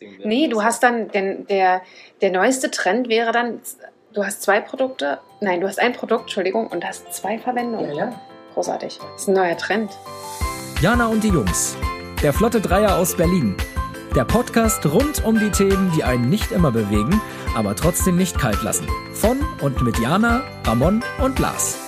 Wäre Nee, du hast dann, den, der, der neueste Trend wäre dann, du hast zwei Produkte, nein, du hast ein Produkt, Entschuldigung, und hast zwei Verwendungen. ja. Großartig. Das ist ein neuer Trend. Jana und die Jungs. Der Flotte Dreier aus Berlin. Der Podcast rund um die Themen, die einen nicht immer bewegen, aber trotzdem nicht kalt lassen. Von und mit Jana, Ramon und Lars.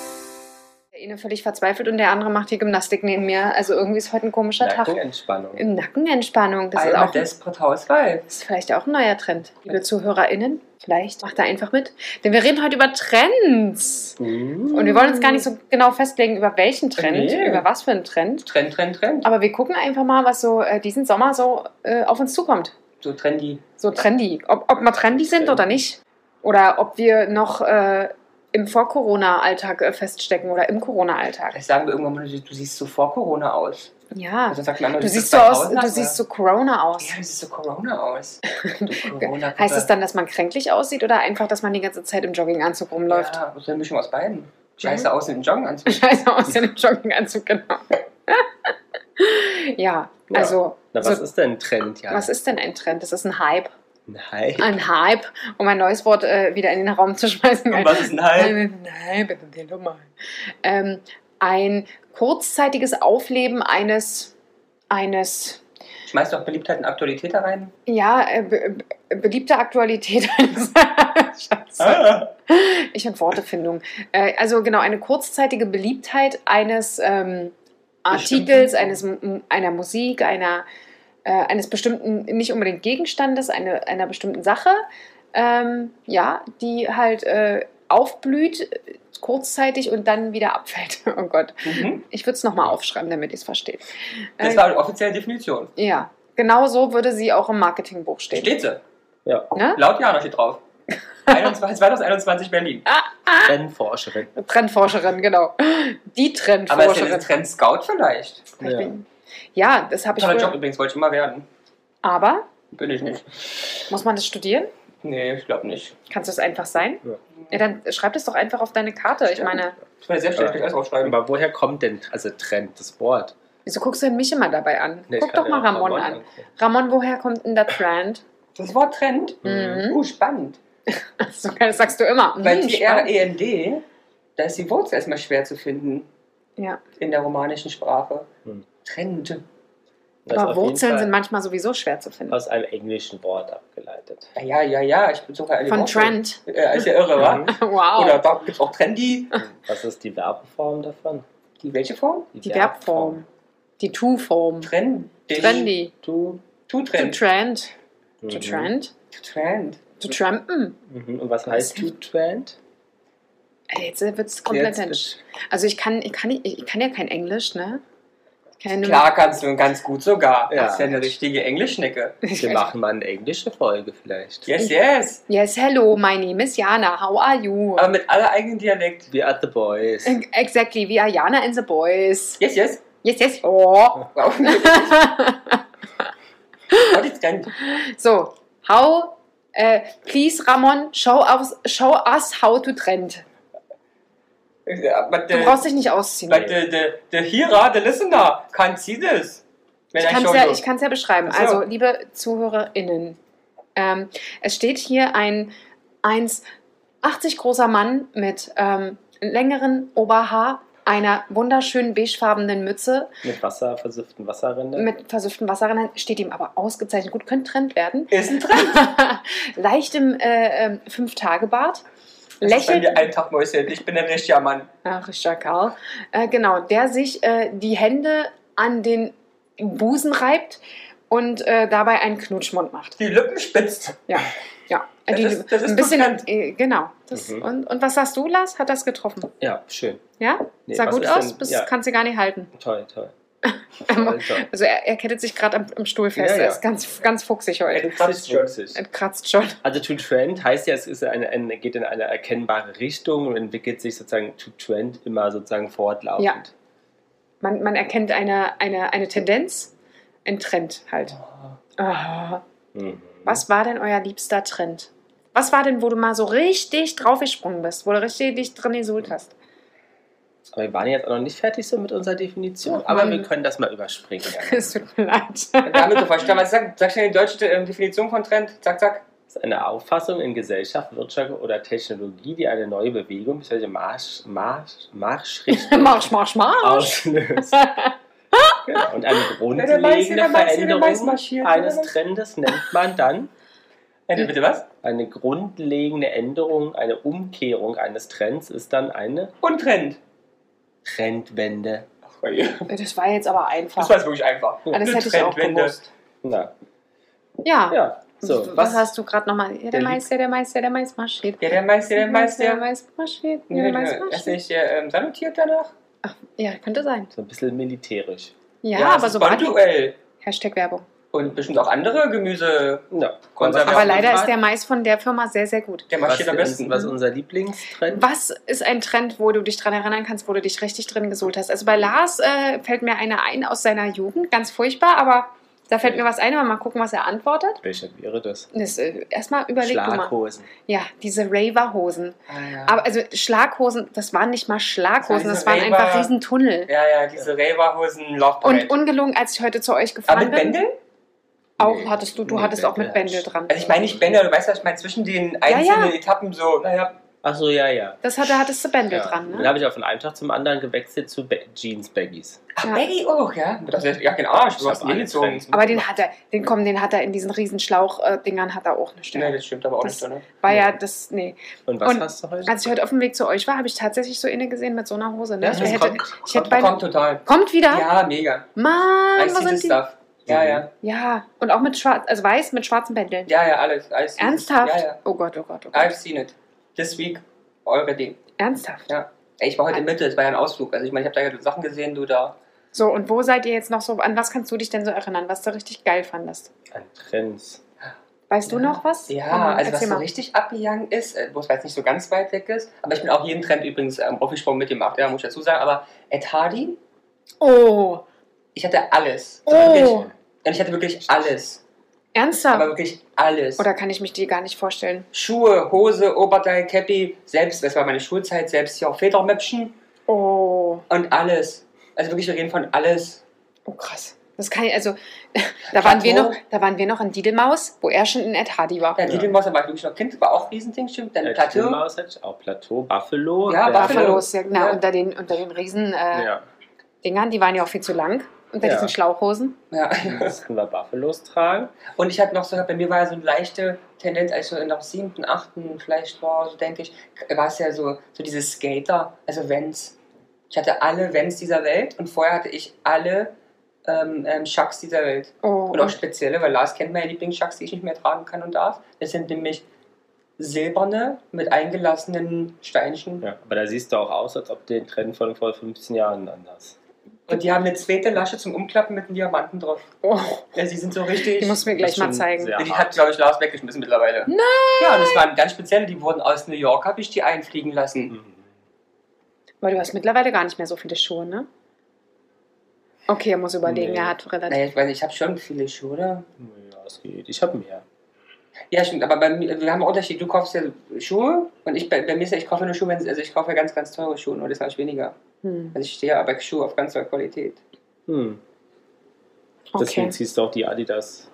Eine völlig verzweifelt und der andere macht hier Gymnastik neben mir. Also irgendwie ist heute ein komischer Tag. Nackenentspannung. Nackenentspannung, das ist, Einmal auch, Desperate Housewife. das ist vielleicht auch ein neuer Trend. Liebe ZuhörerInnen, vielleicht macht da einfach mit. Denn wir reden heute über Trends. Und wir wollen uns gar nicht so genau festlegen, über welchen Trend, Nee. über was für einen Trend. Trend, Trend, Trend. Aber wir gucken einfach mal, was so äh, diesen Sommer so äh, auf uns zukommt. So trendy. So trendy. Ob, ob wir trendy sind oder nicht. Oder ob wir noch äh, im Vor-Corona-Alltag äh, feststecken oder im Corona-Alltag. Vielleicht sagen wir irgendwann mal, du, siehst so vor Corona aus. Ja. Also Du siehst so aus, du siehst so Corona aus. Ja, du siehst so Corona aus. Du Corona Heißt es dann, dass man kränklich aussieht oder einfach, dass man die ganze Zeit im Jogginganzug rumläuft? Ja, so eine Mischung aus beiden. Scheiße aus in den Joggenanzug. Scheiße aus in dem Jogginganzug, genau. ja, Ja. also, Na, was so, ist denn ein Trend, ja? was ist denn ein Trend? Das ist ein Hype. Ein Hype? Ein Hype, um ein neues Wort äh, wieder in den Raum zu schmeißen. Und was ist ein Hype? Nein, bitte, den nochmal. Ähm, ein kurzzeitiges Aufleben eines, eines Schmeißt doch Beliebtheit und Aktualität da rein. ja, äh, be be beliebte Aktualität eines. Ah. Ich und Wortefindung. Äh, also genau, eine kurzzeitige Beliebtheit eines ähm, Artikels, eines, einer Musik, einer, äh, eines bestimmten, nicht unbedingt Gegenstandes, eine, einer bestimmten Sache, ähm, ja, die halt äh, aufblüht, äh, kurzzeitig und dann wieder abfällt. Oh Gott. Mhm. Ich würde es nochmal aufschreiben, damit ihr es versteht. Das Äh, war die offizielle Definition. ja, genau so würde sie auch im Marketingbuch stehen. Steht sie. Ja, Ne? Laut Jana steht drauf. 21 2021 Berlin. Trendforscherin. Trendforscherin, genau. Die Aber ist Trendforscherin. das Trend Scout vielleicht? Ich Ja. Ja, das habe ich Toller Job übrigens, wollte ich immer werden. Aber Bin ich nicht. muss man das studieren? Nee, ich glaube nicht. Kannst du es einfach sein? Ja. Ja, dann schreib das doch einfach auf deine Karte. Ich meine, Ich werde selbstständig Ja. alles aufschreiben. Aber woher kommt denn, also Trend, das Wort? wieso guckst du denn mich immer dabei an? Nee, Guck doch mal Ramon Ramon an. angucken. Ramon, woher kommt denn der Trend? Das Wort Trend? Mhm. Uh, spannend. So, das sagst du immer. Weil Hm, die spannend. R-E-N-D, da ist die Wurzel erstmal schwer zu finden Ja, in der romanischen Sprache. Hm. Trend. Ist aber Wurzeln sind manchmal sowieso schwer zu finden. aus einem englischen Wort abgeleitet. Ja, ja, ja, ich bin sogar eine Von Wurzel. Trend. Äh, ist ja irre, wa? Wow. Oder da gibt es auch Trendy. Was ist die Verbenform davon? Die welche Form? die Verbform. Die To-Form. Trend. Trendy. To To Trend. trend. To Mhm. trend. Trend. To trampen. Mhm. Und was heißt to trend? Jetzt wird es komplett Jetzt. Also ich kann, ich, kann, ich kann ja kein Englisch, ne? Nur- Klar kannst du ganz gut sogar. Ja. Das ist ja eine richtige Englischschnecke. Wir machen mal eine englische Folge vielleicht. Yes, yes. Yes, hello, my name is Jana. How are you? Aber mit aller eigenen Dialekt. We are the boys. Exactly, we are Jana and the boys. Yes, yes. Yes, yes. Oh. Wow. What is Trend? so, how, äh, please Ramon, show us, show us how to trend. But Du the, brauchst dich nicht ausziehen. but the, the, the hearer, the listener can't see this. When Ich I kann es ja, ja beschreiben. So. Also, liebe ZuhörerInnen, ähm, es steht hier ein 1,80 großer Mann mit ähm, längeren Oberhaar, einer wunderschönen beigefarbenen Mütze Mit Wasser, versifften Wasserrinde. mit versüfften Wasserrändern, steht ihm aber ausgezeichnet gut, könnte Trend werden. ist ein Trend. Leichtem äh, ähm, Fünf-Tage-Bart. Das ist bei Lächelt. mir ein Tag Mäuschen. Ich bin ein richtiger Mann. Ach, Richard Karl. Äh, genau, der sich äh, die Hände an den Busen reibt und äh, dabei einen Knutschmund macht. Die Lippen spitzt. Ja, ja. Das Die- ist- das ist ein bisschen, bekannt. äh, genau. Das, Mhm. und, und was sagst du, Lars? Hat das getroffen? Ja, schön. Ja? Nee, Sah gut aus? denn- Bis ja. kannst du gar nicht halten. Toll, toll. Also er, er kettet sich gerade am, am Stuhl fest. Ja, ja. Er ist ganz, ganz fuchsig heute. Ein Kratz schon. Er kratzt schon. Also to trend heißt ja, es ist eine, eine, geht in eine erkennbare Richtung und entwickelt sich sozusagen to trend immer sozusagen fortlaufend. Ja. Man, man erkennt eine, eine, eine Tendenz, ein Trend halt. Ah. Mhm. Was war denn euer liebster Trend? Was war denn, wo du mal so richtig draufgesprungen bist, wo du richtig dich drin gesuhlt hast? Aber wir waren jetzt auch noch nicht fertig so mit unserer Definition. Aber Mann. wir können das mal überspringen. Es tut mir leid. Damit du verstehst, was sag, sag schnell die deutsche äh, Definition von Trend. Zack, zack. Das ist eine Auffassung in Gesellschaft, Wirtschaft oder Technologie, die eine neue Bewegung bzw. Marsch, Marsch, Marschrichtung Marsch, Marsch, Marsch. auslöst. genau. Und eine grundlegende Veränderung eines. Trendes nennt man dann Äh, bitte was? eine grundlegende Änderung, eine Umkehrung eines Trends ist dann eine Und Trend. Trendwende. Ach. Das war jetzt aber einfach. Das war jetzt wirklich einfach. Ah, das hätte ich auch gewusst. Na, Ja. ja. So, was, hast du gerade nochmal? Ja, der Der Mais, ja, der Mais, ja, der Mais marschiert. Ja, der Mais, der Mais, der der Mais marschiert. Ja, der Mais marschiert. nicht der ähm, salutiert danach? Ach, ja, könnte sein. So ein bisschen militärisch. Ja, das aber so. Banduell. Hashtag Werbung. Und bestimmt auch andere Gemüse. Ja. Aber leider ist der Mais von der Firma sehr, sehr gut. Der was, marschiert am ist, besten. was ist unser Lieblingstrend? Was ist ein Trend, wo du dich dran erinnern kannst, wo du dich richtig drin gesuhlt hast? Also bei Lars äh, fällt mir einer ein aus seiner Jugend, ganz furchtbar, aber da fällt mir was ein, aber mal gucken, was er antwortet. Welcher wäre das? Das, äh, erstmal überleg mal. Schlaghosen. Ja, diese Raver-Hosen. Ah, ja. Aber also Schlaghosen, das waren nicht mal Schlaghosen, Das das waren einfach Riesentunnel. ja, ja, diese Raver-Hosen Und Parade. ungelungen, als ich heute zu euch Aber gefahren mit bin, Bändel? Auch Nee. hattest du, du Nee, hattest auch mit Bändel. Bändel dran. Also ich meine nicht Bänder, du weißt was ich meine, zwischen den einzelnen ja. Etappen so, naja, Ach so, ja, ja. Das hatte, hattest du Bändel ja. dran, Dann ne? habe ich auch von einem Tag zum anderen gewechselt zu Ba- Jeans-Baggies. ach, Ja. Baggy auch, ja? Das ist ja kein Arsch, du hast hab ihn alle gezogen. Trends. Aber den hat er, den komm, den hat er in diesen riesen Schlauch-Dingern hat er auch eine Nee, Stelle. das stimmt aber auch Das- nicht ne? War ja das, nee. Und was Und hast du heute? Als ich heute auf dem Weg zu euch war, habe ich tatsächlich so eine gesehen mit so einer Hose. Ne? Ja, ich das hätte, kommt- ich hätte Kommt, bei, kommt total. kommt wieder? Ja, mega. Mann, was sind die? stuff. Ja, ja. Ja, und auch mit schwarz, also weiß mit schwarzen Bändeln. Ja, ja, alles. See Ernsthaft? Ja, ja. Oh Gott, oh Gott, oh I've Gott. seen it. This week already. Ernsthaft. Ja. Ey, ich war heute in Mitte, es war ja ein Ausflug. Also ich meine, ich habe da ja Sachen gesehen, du da. So, und wo seid ihr jetzt noch so, an was kannst du dich denn so erinnern, was du richtig geil fandest? An Trends. Weißt du Ja. noch was? Ja, Komm, also was erzähl so mal. richtig abgegangen ist, äh, wo es jetzt nicht so ganz weit weg ist, aber ich bin auch jeden Trend übrigens ähm, aufgesprungen mitgemacht, ja, muss ich dazu sagen, aber Ed Hardy, Oh, ich hatte alles. Oh. Und ich hatte wirklich alles. Aber ernsthaft? wirklich alles. Oder kann ich mich dir gar nicht vorstellen? Schuhe, Hose, Oberteil, Cappy, selbst, das war meine Schulzeit, selbst hier auch Federmöpfchen Oh, und alles. Also wirklich, wir reden von alles. oh krass. Das kann ich, also, da waren, wir noch, da waren wir noch in Diedelmaus, wo er schon in Ed Hardy war. Ja, Ja. Diedelmaus, da war ich wirklich noch Kind, war auch ein Riesending, stimmt. Dann Äh, Plateau. Maus hatte ich auch Plateau, Buffalo. Ja. Buffalo. Buffalos, ja, genau, Ja. unter den, unter den riesen äh, Ja, Dingern, die waren ja auch viel zu lang, unter Ja. diesen Schlauchhosen. Ja. mussten wir Buffalos tragen. Und ich hatte noch so, bei mir war ja so eine leichte Tendenz, als ich so in der siebten, achten vielleicht war, so denke ich, war es ja so, so diese Skater, also Vans. Ich hatte alle Vans dieser Welt und vorher hatte ich alle ähm, ähm, Chucks dieser Welt. Oh, Und auch spezielle, weil Lars kennt meine Lieblingschucks, die ich nicht mehr tragen kann und darf. Das sind nämlich silberne mit eingelassenen Steinchen. Ja, aber da siehst du auch aus, als ob den Trend von vor 15 Jahren anders. Und die haben eine zweite Lasche zum Umklappen mit einem Diamanten drauf. oh, Ja, sie sind so richtig. die musst du mir gleich mal zeigen. die hat, glaube ich, Lars weggeschmissen mittlerweile. Nein! Ja, und das waren ganz spezielle, die wurden aus New York, habe ich die einfliegen lassen. Mhm. Weil du hast mittlerweile gar nicht mehr so viele Schuhe, ne? Okay, er muss überlegen, Nee. er hat relativ. Naja, ich weiß nicht, ich habe schon viele Schuhe, oder? Ja, es geht. Ich habe mehr. Ja, stimmt, aber bei mir, wir haben einen Unterschied. Du kaufst ja Schuhe und ich, bei, bei mir ist ja, ich kaufe nur Schuhe, wenn, also ich kaufe ja ganz, ganz teure Schuhe, nur das habe ich weniger. Hm. Also ich stehe ja bei Schuhe auf ganz hohe Qualität. Hm. Okay. Deswegen ziehst du auch die Adidas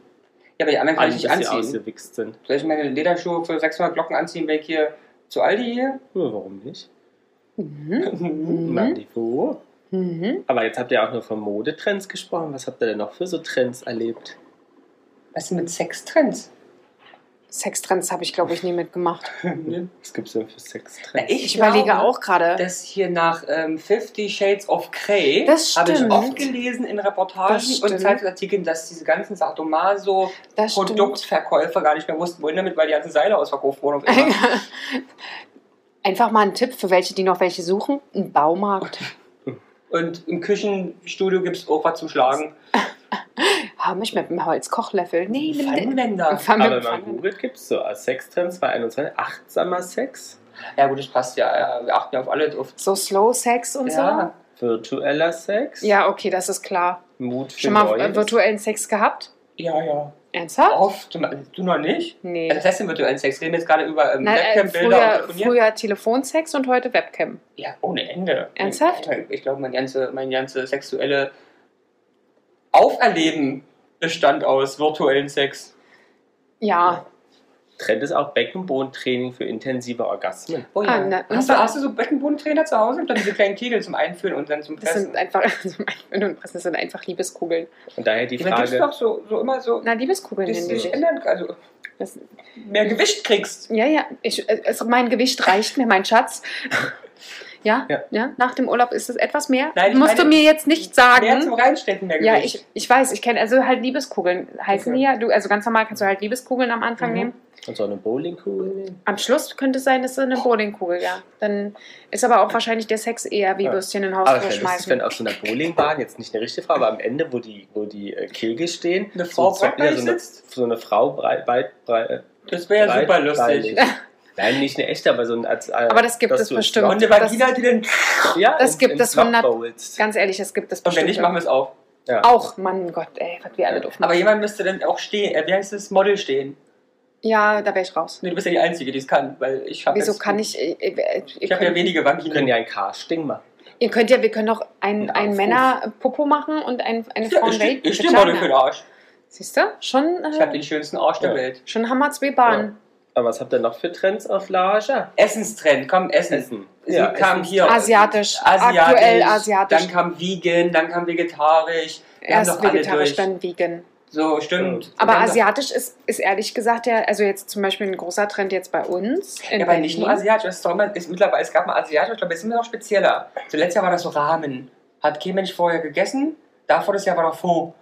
Ja, aber die anderen kann an, ich nicht anziehen. ausgewichst sind. Soll ich meine Lederschuhe für 600 Glocken anziehen, wenn ich hier zu Aldi hier? Ja, warum nicht? Mhm. Niveau. Mhm. Aber jetzt habt ihr auch nur von Modetrends gesprochen. Was habt ihr denn noch für so Trends erlebt? Was ist denn mit Sextrends? Sextrends habe ich, glaube ich, nie mitgemacht. Was gibt es denn für Sextrends? Ich überlege auch gerade. dass hier nach ähm, Fifty Shades of Grey Das habe ich oft gelesen in Reportagen Das und. Zeitungsartikeln, dass diese ganzen Sadomaso Das stimmt. Produktverkäufer gar nicht mehr wussten, wohin damit, weil die ganzen Seile ausverkauft wurden. Einfach mal ein Tipp für welche, die noch welche suchen: ein Baumarkt. und im Küchenstudio gibt es auch was zum Schlagen. Habe ich mit einem Holzkochlöffel. Nee, mit dem. Pfannenwender. Pfann- Aber man googelt, gibt es so als Sextrends 2021 achtsamer Sex, Ja gut, das passt ja. Wir achten ja auf alle drauf. So Slow Sex und Ja. virtueller Sex, so. Ja, okay, das ist klar. Mut für Schon mal äh, Neues. virtuellen Sex gehabt? ja, ja. Ernsthaft? Oft. Du noch nicht? Nee. Also das heißt im virtuellen Sex. Reden wir jetzt gerade über ähm, äh, Webcam-Bilder früher, früher Telefonsex und heute Webcam. Ja, ohne Ende. Ernsthaft? Ich, ich glaube, mein ganze, mein ganze sexuelle Auferleben bestand aus virtuellen Sex. Ja. Trend ist auch Beckenbodentraining für intensive Orgasmen. Oh Ah, na, und hast, du, hast du so Beckenbodentrainer zu Hause und dann diese kleinen Kegel zum Einführen und dann zum Das Pressen? sind einfach, das sind einfach Liebeskugeln. Und daher die Ja, gibt's Frage, doch so, so immer so, Na, Liebeskugeln dass nennen du die ändern also Das, mehr Gewicht kriegst. ja, ja, ich, äh, also mein Gewicht reicht mir, mein Schatz. Ja, ja, Ja. nach dem Urlaub ist es etwas mehr. Nein, ich Musst meine, du mir jetzt nicht Mehr zum sagen. Reinstecken, mehr Ja, ich, ich weiß, ich kenne also halt Liebeskugeln heißen Okay. die ja. Du, also ganz normal kannst du halt Liebeskugeln am Anfang Mhm. nehmen. und so eine Bowlingkugel nehmen? Am Schluss könnte es sein, dass es eine Bowlingkugel, ja. Dann ist aber auch wahrscheinlich der Sex eher wie Ja. Würstchen in den Haus Aber schmeißen. wenn auf so einer Bowlingbahn, jetzt nicht eine richtige Frau, aber am Ende, wo die, wo die äh, Kegel stehen, Eine Frau so, so, eine, sitzt? so eine Frau breit, breit, breit, Das wäre ja super lustig. Nein, nicht eine echte, aber so ein als, äh, Aber das gibt es bestimmt. Und eine Vagina, die dann... Ja, Das gibt es Loch 100 bowlst. Ganz ehrlich, es gibt das Und wenn bestimmt. nicht, machen wir es auch. Ja. auch, Mann Gott, ey, was wir alle doof Aber jemand müsste dann auch stehen, äh, wie heißt das, Model stehen. Ja, da wäre ich raus. Nee, du bist ja die Einzige, die es kann, weil ich habe Wieso kann ich. äh, äh, Ich habe ja wenige Wir können ja ein Casting machen. ihr könnt ja, wir können doch ein, Ein. Männer-Popo machen und ein, eine Ja, Frau ich stehe Vagina. steh Model für den Arsch. Siehst du? Schon, Ich habe den schönsten Arsch der Ja. Welt. schon haben wir zwei Bahnen. Aber was habt ihr noch für Trends auf Lager? Essenstrend, komm, Essen. Essen. Sie kam hier. Asiatisch. Asiatisch, Aktuell asiatisch. Dann kam Vegan, dann kam Vegetarisch. Wir Erst doch vegetarisch, dann vegan. So, stimmt. Aber Wir doch- asiatisch ist, ist ehrlich gesagt ja, also jetzt zum Beispiel ein großer Trend jetzt bei uns. In Ja, aber nicht nur Berlin. asiatisch. Das ist doch mittlerweile, es gab mal asiatisch, ich glaube, es ist immer noch spezieller. So, letztes Jahr war das so Rahmen. Hat kein Mensch vorher gegessen. Davor das Jahr war noch Faux.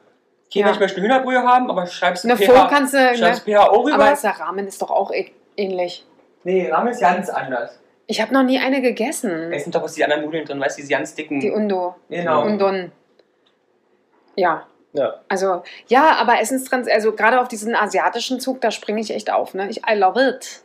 Kein Ja. Mensch möchte eine Hühnerbrühe haben, aber schreibst du Eine Faux kannst du, ne? schreibst PHO rüber. aber ist der Rahmen ist doch auch ä- ähnlich. nee, Rahmen ist ganz anders. Ich habe noch nie eine gegessen. Es sind doch was die anderen Nudeln drin, weißt du, diese ganz dicken. Die Undo. genau. Undon. Ja. Ja. Also, ja, aber Essenstrends, also gerade auf diesen asiatischen Zug, da springe ich echt auf, ne? Ich, I love it.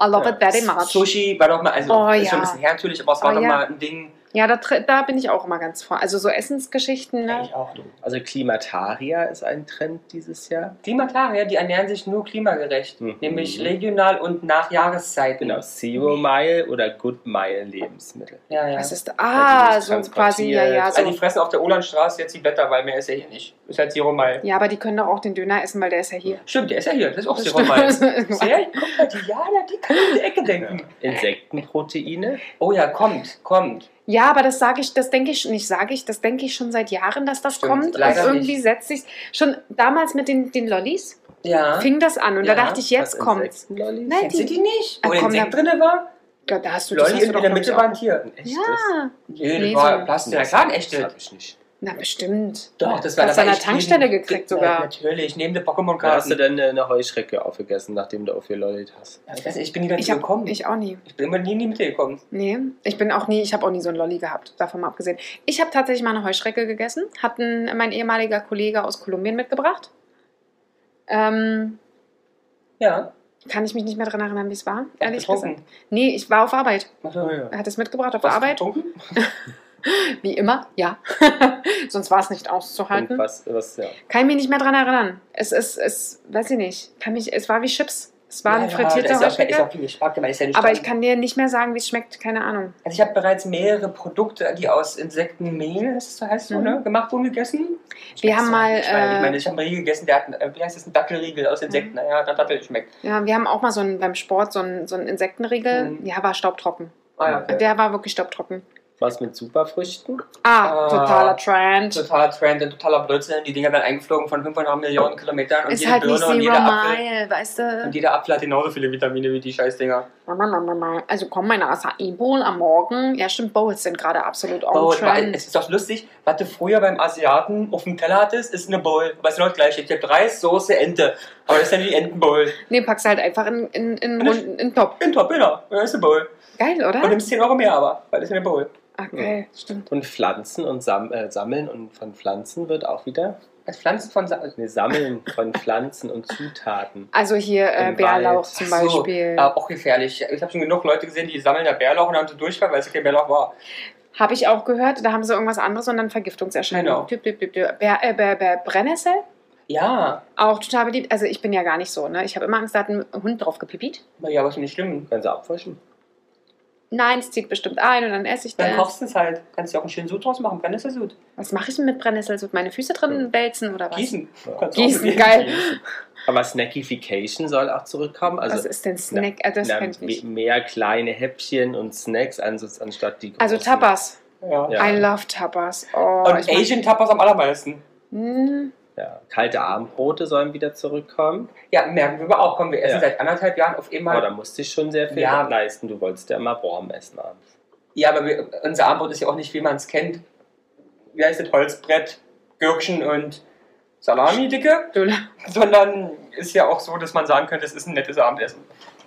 I love Ja. it very much. Sushi war doch mal, also Oh, ist ja. schon ein bisschen her natürlich, aber es war Oh, doch ja. mal ein Ding. Ja, da, da bin ich auch immer ganz vor. Also so Essensgeschichten, ne? Ich auch. Also Klimatarier ist ein Trend dieses Jahr. Klimatarier, die ernähren sich nur klimagerecht, Mhm. nämlich regional und nach Jahreszeiten. Genau, Zero Mile oder Good Mile Lebensmittel. Ja, ja. Was ist? Ah, nicht so quasi, ja, ja. also So. die fressen auf der Olandstraße jetzt die Blätter, weil mehr ist ja hier nicht. Ist halt Zero Mile. Ja, aber die können doch auch den Döner essen, weil der ist ja hier. Stimmt, der ist ja hier. Das ist auch Das Zero Mile. Sehr, guck mal, die Jana, die kann in die Ecke denken. Insektenproteine. Oh ja, kommt, kommt. Ja, aber das sage ich, das denke ich nicht, sage ich, das denke ich schon seit Jahren, dass das Stimmt, kommt. Leider irgendwie nicht. setzt sich schon damals mit den, den Lollis Ja. fing das an und Ja, da dachte ich, jetzt Was, kommt's. Nein, Kennst du die nicht? Ah, Wo Insekt da- drin war? Ja, da hast du das Lolli hast du in doch der Mitte ich, war ein auch. Tier. Ein echtes? Ja, Nee, Nee, das war Plastik. Ja, klar, ein Das echtes. hab ich nicht. Na bestimmt. Doch, das war Hast das du an der Tankstelle neben- gekriegt Ja, sogar. Natürlich, neben der Da hast du Pokémon-Karten. dann eine Heuschrecke aufgegessen, nachdem du aufgelollt hast. Ja, ich, weiß nicht, ich bin nie dazu Ich, hab, gekommen. Ich, ich auch nie. bin immer nie in die Mitte gekommen. Nee, ich bin auch nie, ich habe auch nie so einen Lolli gehabt, davon mal abgesehen. Ich habe tatsächlich mal eine Heuschrecke gegessen, hat ein, mein ehemaliger Kollege aus Kolumbien mitgebracht. Ähm, Ja. kann ich mich nicht mehr daran erinnern, wie es war, ehrlich getrunken. gesagt. Nee, ich war auf Arbeit. Also, Er hat es mitgebracht auf was Arbeit, getrunken? wie immer, ja. Sonst war es nicht auszuhalten. was, was, ja. Kann ich mich nicht mehr daran erinnern. Es ist, es, weiß ich nicht, kann mich, es war wie Chips. Es war ein Ja, frittierter ja, Heuschrecke. aber ja ich kann dir nicht mehr sagen, wie es schmeckt, keine Ahnung. Also ich habe bereits mehrere Produkte, die aus Insektenmehl, das so heißt so, Mhm. ne, gemacht wurden, gegessen. Wir haben mal, Ich meine, ich, äh, meine, ich habe einen Riegel gegessen, der hat, einen, äh, wie heißt das, ein Dackelriegel aus Insekten. Naja, hat nach Dackel geschmeckt. Ja, wir haben auch mal so einen, beim Sport so einen, so einen Insektenriegel. Mhm. Ja, war staubtrocken. Ah, ja, okay. Der war wirklich staubtrocken. Was mit Superfrüchten? Ah, Ah. totaler Trend. Totaler Trend, ein totaler Blödsinn. Die Dinger werden eingeflogen von 500 Millionen Kilometern und Ist jede halt nicht Birne und jeder Apfel. Weißt Und du? jeder Apfel hat genauso viele Vitamine wie die Scheißdinger. Also komm, meine Acai Bowl am Morgen. Ja, stimmt, Bowls sind gerade absolut on Bowl, trend. es ist doch lustig, was du früher beim Asiaten auf dem Teller hattest, ist eine Bowl. Ist genau das gleiche. Ich habe Reis, Soße, Ente. Aber das ist dann die Entenbowl. Nee, packst halt einfach in, in, in, Und runden- in Top. In Top, genau. Das ist eine Bowl. Geil, oder? Und nimmst 10 Euro mehr aber, weil das ist eine Bowl. Ah, geil, stimmt. Und Pflanzen und Sam äh, Sammeln und von Pflanzen wird auch wieder. Als Pflanzen von Sa Ne, Sammeln von Pflanzen und Zutaten. Also hier äh, Bärlauch Wald. zum Ach so, Beispiel. Ja, auch gefährlich. Ich habe schon genug Leute gesehen, die sammeln da Bärlauch und haben so Durchfall, weil es kein Bärlauch war. Habe ich auch gehört, da haben sie irgendwas anderes und dann Vergiftungserscheinungen. Genau. Bär, äh, Bär, Bär, Brennnessel? Ja, Auch total beliebt. Also ich bin ja gar nicht so, ne? Ich habe immer Angst, da hat ein Hund drauf gepipit. ja, aber ist nicht schlimm. Kannst du abwaschen. Nein, es zieht bestimmt ein und dann esse ich Dann das. kochst du es halt. Kannst du auch einen schönen Sud draus machen. Brennesselsud. Was mache ich denn mit Brennesselsud? Meine Füße drin wälzen oder was? Gießen. Ja. Gießen, geil. gießen. Aber Snackification soll auch zurückkommen. Also was ist denn Snack? Ah, das na, ich mehr kleine Häppchen und Snacks ans- anstatt die Also. Tapas. Ja. Ja. I love Tapas. Oh, Und Asian Tapas am allermeisten. Hm, Ja. Kalte Abendbrote sollen wieder zurückkommen. Ja, merken wir aber auch. Komm, wir essen Ja. seit anderthalb Jahren auf Aber einmal. da musste ich schon sehr viel Ja. leisten. Du wolltest ja immer warm essen abends. Ja, aber wir, unser Abendbrot ist ja auch nicht, wie man es kennt. Wie heißt das? Holzbrett, Gürkchen und Salami, dicke. Sondern ist ja auch so, dass man sagen könnte, es ist ein nettes Abendessen.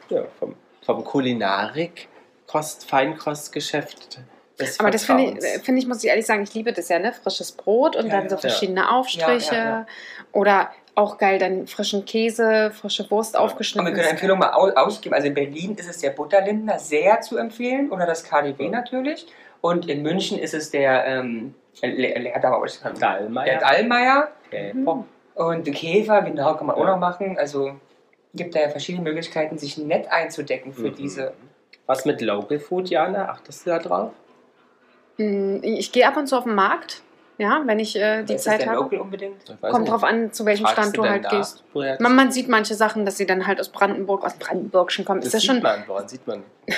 Ja, vom, vom Kulinarik, Kost, Feinkostgeschäft. Des Aber das finde ich, finde ich, muss ich ehrlich sagen, ich liebe das ja, ne? Frisches Brot und Ja, dann so ja. verschiedene Aufstriche. Ja, ja, Oder auch geil, dann frischen Käse, frische Wurst Ja. Und aufgeschnitten. wir können eine Empfehlung mal au- ausgeben. Also in Berlin ist es der Butterlindner sehr zu empfehlen oder das KDW natürlich. Und in München ist es der ähm, ich kann. Dallmayr. Der Dallmayr Käfer. und Käfer, genau, kann man auch Ja. noch machen. Also gibt da ja verschiedene Möglichkeiten, sich nett einzudecken für Mhm. diese. Was mit Local Food, Jana? Achtest du da drauf? Mm, Ich gehe ab und zu auf den Markt, ja, wenn ich äh, die ist Zeit habe. Local unbedingt? Kommt nicht. drauf an, zu welchem Fragst Stand du halt nach, gehst. Man, man sieht manche Sachen, dass sie dann halt aus Brandenburg, aus dem Brandenburgischen kommen. das ist das sieht schon, man, woran sieht man?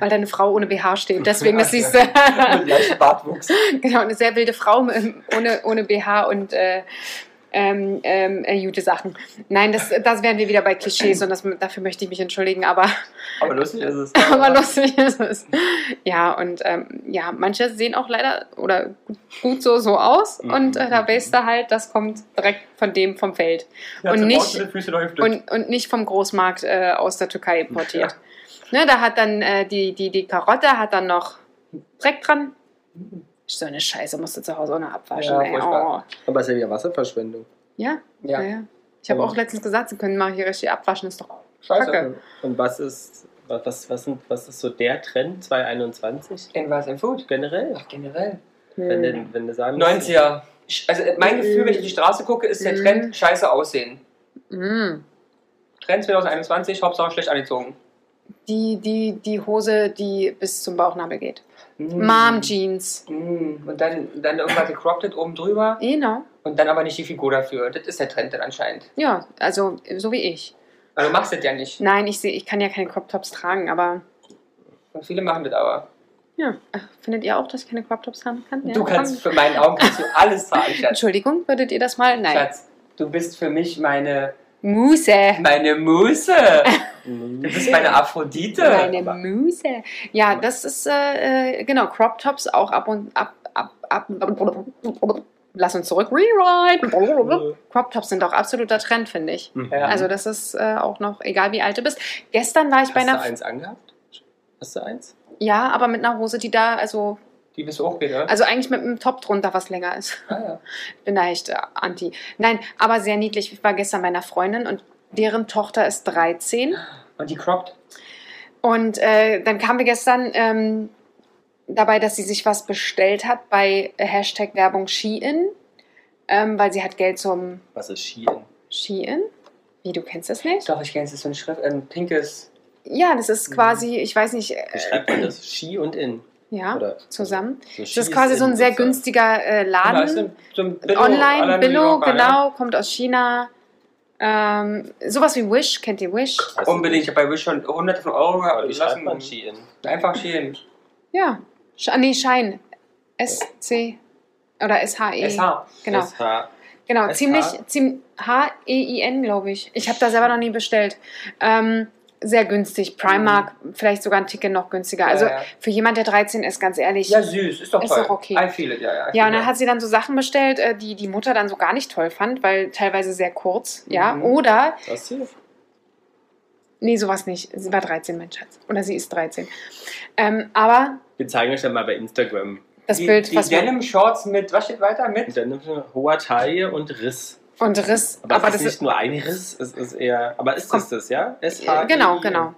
weil da eine Frau ohne BH steht. Deswegen, das siehst du. Mit Bartwuchs. genau, eine sehr wilde Frau ohne, ohne BH und äh, ähm, ähm, äh, gute Sachen. Nein, das, das wären wir wieder bei Klischees und das, dafür möchte ich mich entschuldigen, aber, Aber lustig ist es. aber lustig ist es. Ja, und ähm, ja, manche sehen auch leider oder gut, so so aus Mhm, und äh, da mhm. weißt du halt, das kommt direkt von dem vom Feld Ja, und nicht- und, und nicht vom Großmarkt äh, aus der Türkei importiert. Ne, da hat dann äh, die, die, die Karotte hat dann noch Dreck dran. So eine Scheiße musst du zu Hause auch noch abwaschen. Ja, ey. Oh. Aber es ist ja wieder Wasserverschwendung. Ja, ja. Ja. Ich habe auch letztens gesagt, sie können mal hier richtig abwaschen. Ist doch scheiße. Kacke. Und was ist, was, was, was, sind, was ist so der Trend 2021 In was? In Food? generell? Ach, generell. Wenn, Hm. du, wenn du sagen 90er. Also mein Gefühl, wenn ich auf die Straße gucke, ist der Mhm. Trend scheiße aussehen. Mm. Trend 2021, Hauptsache schlecht angezogen. Die, die, die Hose, die bis zum Bauchnabel geht. Mm. Mom Jeans. Mm. Und dann, dann irgendwas gecropped oben drüber Genau. und dann aber nicht die Figur dafür. Das ist der Trend dann anscheinend. Ja, also so wie ich. Aber du machst das ja nicht. Nein, ich sehe, ich kann ja keine Crop Tops tragen, aber Und viele machen das aber. ja. Findet ihr auch, dass ich keine Crop Tops tragen kann? Ja, du kannst, für meinen Augen kannst du alles tragen, Schatz. Entschuldigung, würdet ihr das mal? Nein. Schatz, du bist für mich meine, Muse. meine Muse. Du Mhm. bist meine Aphrodite. Meine Muse. Ja, das ist, äh, äh, genau, Crop Tops auch ab und ab, ab, ab. Lass uns zurück. Rewrite. Crop Tops sind auch absoluter Trend, finde ich. Mhm. Ja. Also, das ist äh, auch noch, egal wie alt du bist. Gestern war ich bei Hast du einer. eins angehabt? Hast du eins? Ja, aber mit einer Hose, die da, also, Die bist du auch wieder. also eigentlich mit einem Top drunter, was länger ist. ah, ja. bin da echt äh, anti. Nein, aber sehr niedlich. Ich war gestern bei einer Freundin und deren Tochter ist 13. Und die cropped. Und äh, dann kamen wir gestern ähm, dabei, dass sie sich was bestellt hat bei Hashtag Werbung Shein, ähm, weil sie hat Geld zum Was ist Shein? Shein. Wie, du kennst das nicht? Doch, ich kenne es. So ein Schrift, ein pinkes. Ja, das ist quasi, ich weiß nicht, Wie äh, schreibt man das? Ski und in? Ja, Oder zusammen. So Das ist quasi so ein in sehr günstiger äh, Laden. ein Billo, Online, Billo, Yorker, genau, kommt aus China. Ähm, sowas wie Wish, kennt ihr Wish? Das Unbedingt. Ich habe bei Wish schon hunderte von Euro gehabt. Lassen. schreibt man Shein? Einfach Shein. Ja. Sch ah, nee, Schein. S-C oder S-H-E. SH. Genau. SH. Genau, ziemlich, ziemlich H-E-I-N, glaube ich. Ich habe da selber noch nie bestellt. Ähm, sehr günstig. Primark, vielleicht sogar ein Ticket noch günstiger. Also Ja, ja. für jemand, der 13 ist, ganz ehrlich. Ja, süß. Ist doch Ist toll. doch okay. I feel it, ja, ja. Ja, und dann hat sie dann so Sachen bestellt, äh, die die Mutter dann so gar nicht toll fand, weil teilweise sehr kurz, ja. Mhm. Oder, Was hier? nee, sowas nicht. Sie war 13, mein Schatz. Oder sie ist 13. Ähm, aber Wir zeigen euch dann mal bei Instagram. das die, Bild, die was Denim Shorts mit, was steht weiter? Mit? man hoher Taille und Riss. Und Riss, Aber, aber, das ist ist, nicht nur ein Riss, es ist eher. Aber ist das das, ja? SH. Äh, Genau, genau.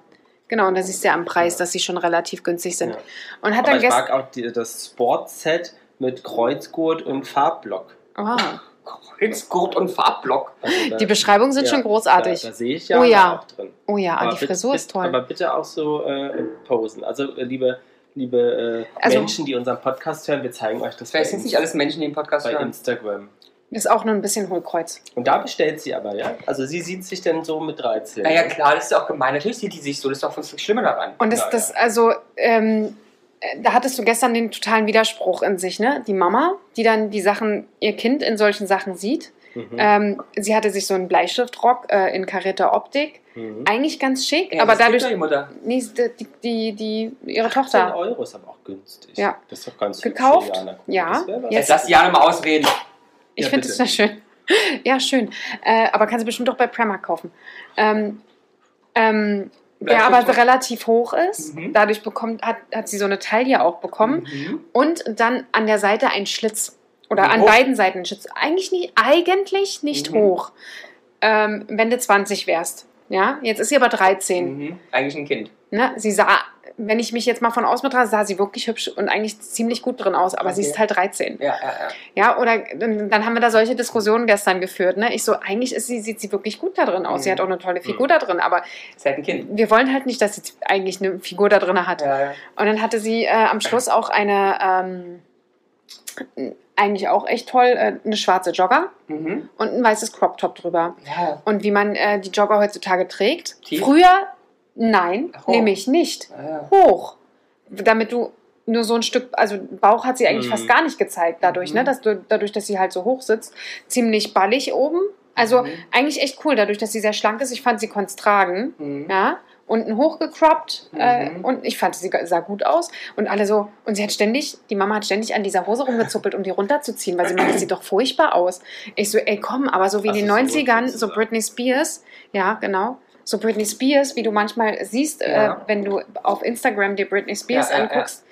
Genau, und da siehst du ja am Preis, dass sie schon relativ günstig sind. Ja. Und hat Aber dann ich gestern. mag auch die, das Sportset mit Kreuzgurt und Farbblock. Oh, Kreuzgurt und Farbblock. Also da- Die Beschreibungen sind ja, schon großartig. Da, da sehe ich ja Oh ja. auch drin. Oh ja, Aber die bitte- Frisur ist toll. Aber bitte auch so äh, posen. Also, äh, liebe, liebe äh, Also- Menschen, die unseren Podcast hören, wir zeigen euch das Vielleicht sind es nicht alles Menschen, die den Podcast bei hören. Instagram. Ist auch nur ein bisschen Hohlkreuz. Und da bestellt sie aber, ja? Also, sie sieht sich denn so mit 13. Naja, ne? klar, das ist auch gemein. Natürlich sieht die sich so, das ist doch das Schlimme daran. Und das, Ja, das also, ähm, äh, da hattest du gestern den totalen Widerspruch in sich, ne? Die Mama, die dann die Sachen, ihr Kind in solchen Sachen sieht. Mhm. Ähm, sie hatte sich so einen Bleistiftrock äh, in karierter Optik. Mhm. Eigentlich ganz schick, Ja, aber das dadurch. die Mutter. Nee, die, die, die, ihre 10 Tochter. Euro ist aber auch günstig. Ja. Das ist doch ganz Gekauft? hübsch, Jana. Guck, Ja. das Jetzt lass Jana mal ausreden. Ich Ja, finde es sehr schön. Ja, schön. Äh, aber kannst du bestimmt doch bei Primark kaufen. Ähm, ähm, der aber Bleistift- relativ hoch ist. Mhm. Dadurch bekommt, hat, hat sie so eine Taille auch bekommen. Mhm. Und dann an der Seite ein Schlitz. Oder Wie an beiden Seiten ein Schlitz. Eigentlich nicht, eigentlich nicht Mhm. hoch. Ähm, wenn du 20 wärst. Ja, jetzt ist sie aber 13. Mhm. Eigentlich ein Kind. Ne? Sie sah, wenn ich mich jetzt mal von außen betrachte, sah sie wirklich hübsch und eigentlich ziemlich gut drin aus, aber sie Okay. ist halt 13. Ja, ja, ja. Ja, oder dann haben wir da solche Diskussionen gestern geführt. Ne? Ich so, eigentlich ist sie, sieht sie wirklich gut da drin aus. Sie Mhm. hat auch eine tolle Figur da drin, aber Ist halt ein Kind. wir wollen halt nicht, dass sie eigentlich eine Figur da drin hat. Ja, ja. Und dann hatte sie äh, am Schluss auch eine, ähm, eigentlich auch echt toll, äh, eine schwarze Jogger Mhm. und ein weißes Crop Top drüber. Ja. Und wie man äh, die Jogger heutzutage trägt. Tief? Früher, nein, Ach, hoch. nämlich nicht. Ja, ja. Hoch. Damit du nur so ein Stück, also Bauch hat sie eigentlich Mhm. fast gar nicht gezeigt dadurch, Mhm. ne? Dass du, dadurch, dass sie halt so hoch sitzt. Ziemlich ballig oben. Also Mhm. eigentlich echt cool, dadurch, dass sie sehr schlank ist. Ich fand, sie konnte es tragen. Mhm. Ja, unten hochgecroppt äh, Mhm. und ich fand, sie sah gut aus. Und alle so, und sie hat ständig, die Mama hat ständig an dieser Hose rumgezuppelt, um die runterzuziehen, weil sie meinte, sieht doch furchtbar aus. Ich so, ey, komm, aber so wie in den Also so 90ern, so. Britney Spears, ja, genau. So Britney Spears, wie du manchmal siehst, äh, Ja. wenn du auf Instagram dir Britney Spears Ja, ja, anguckst.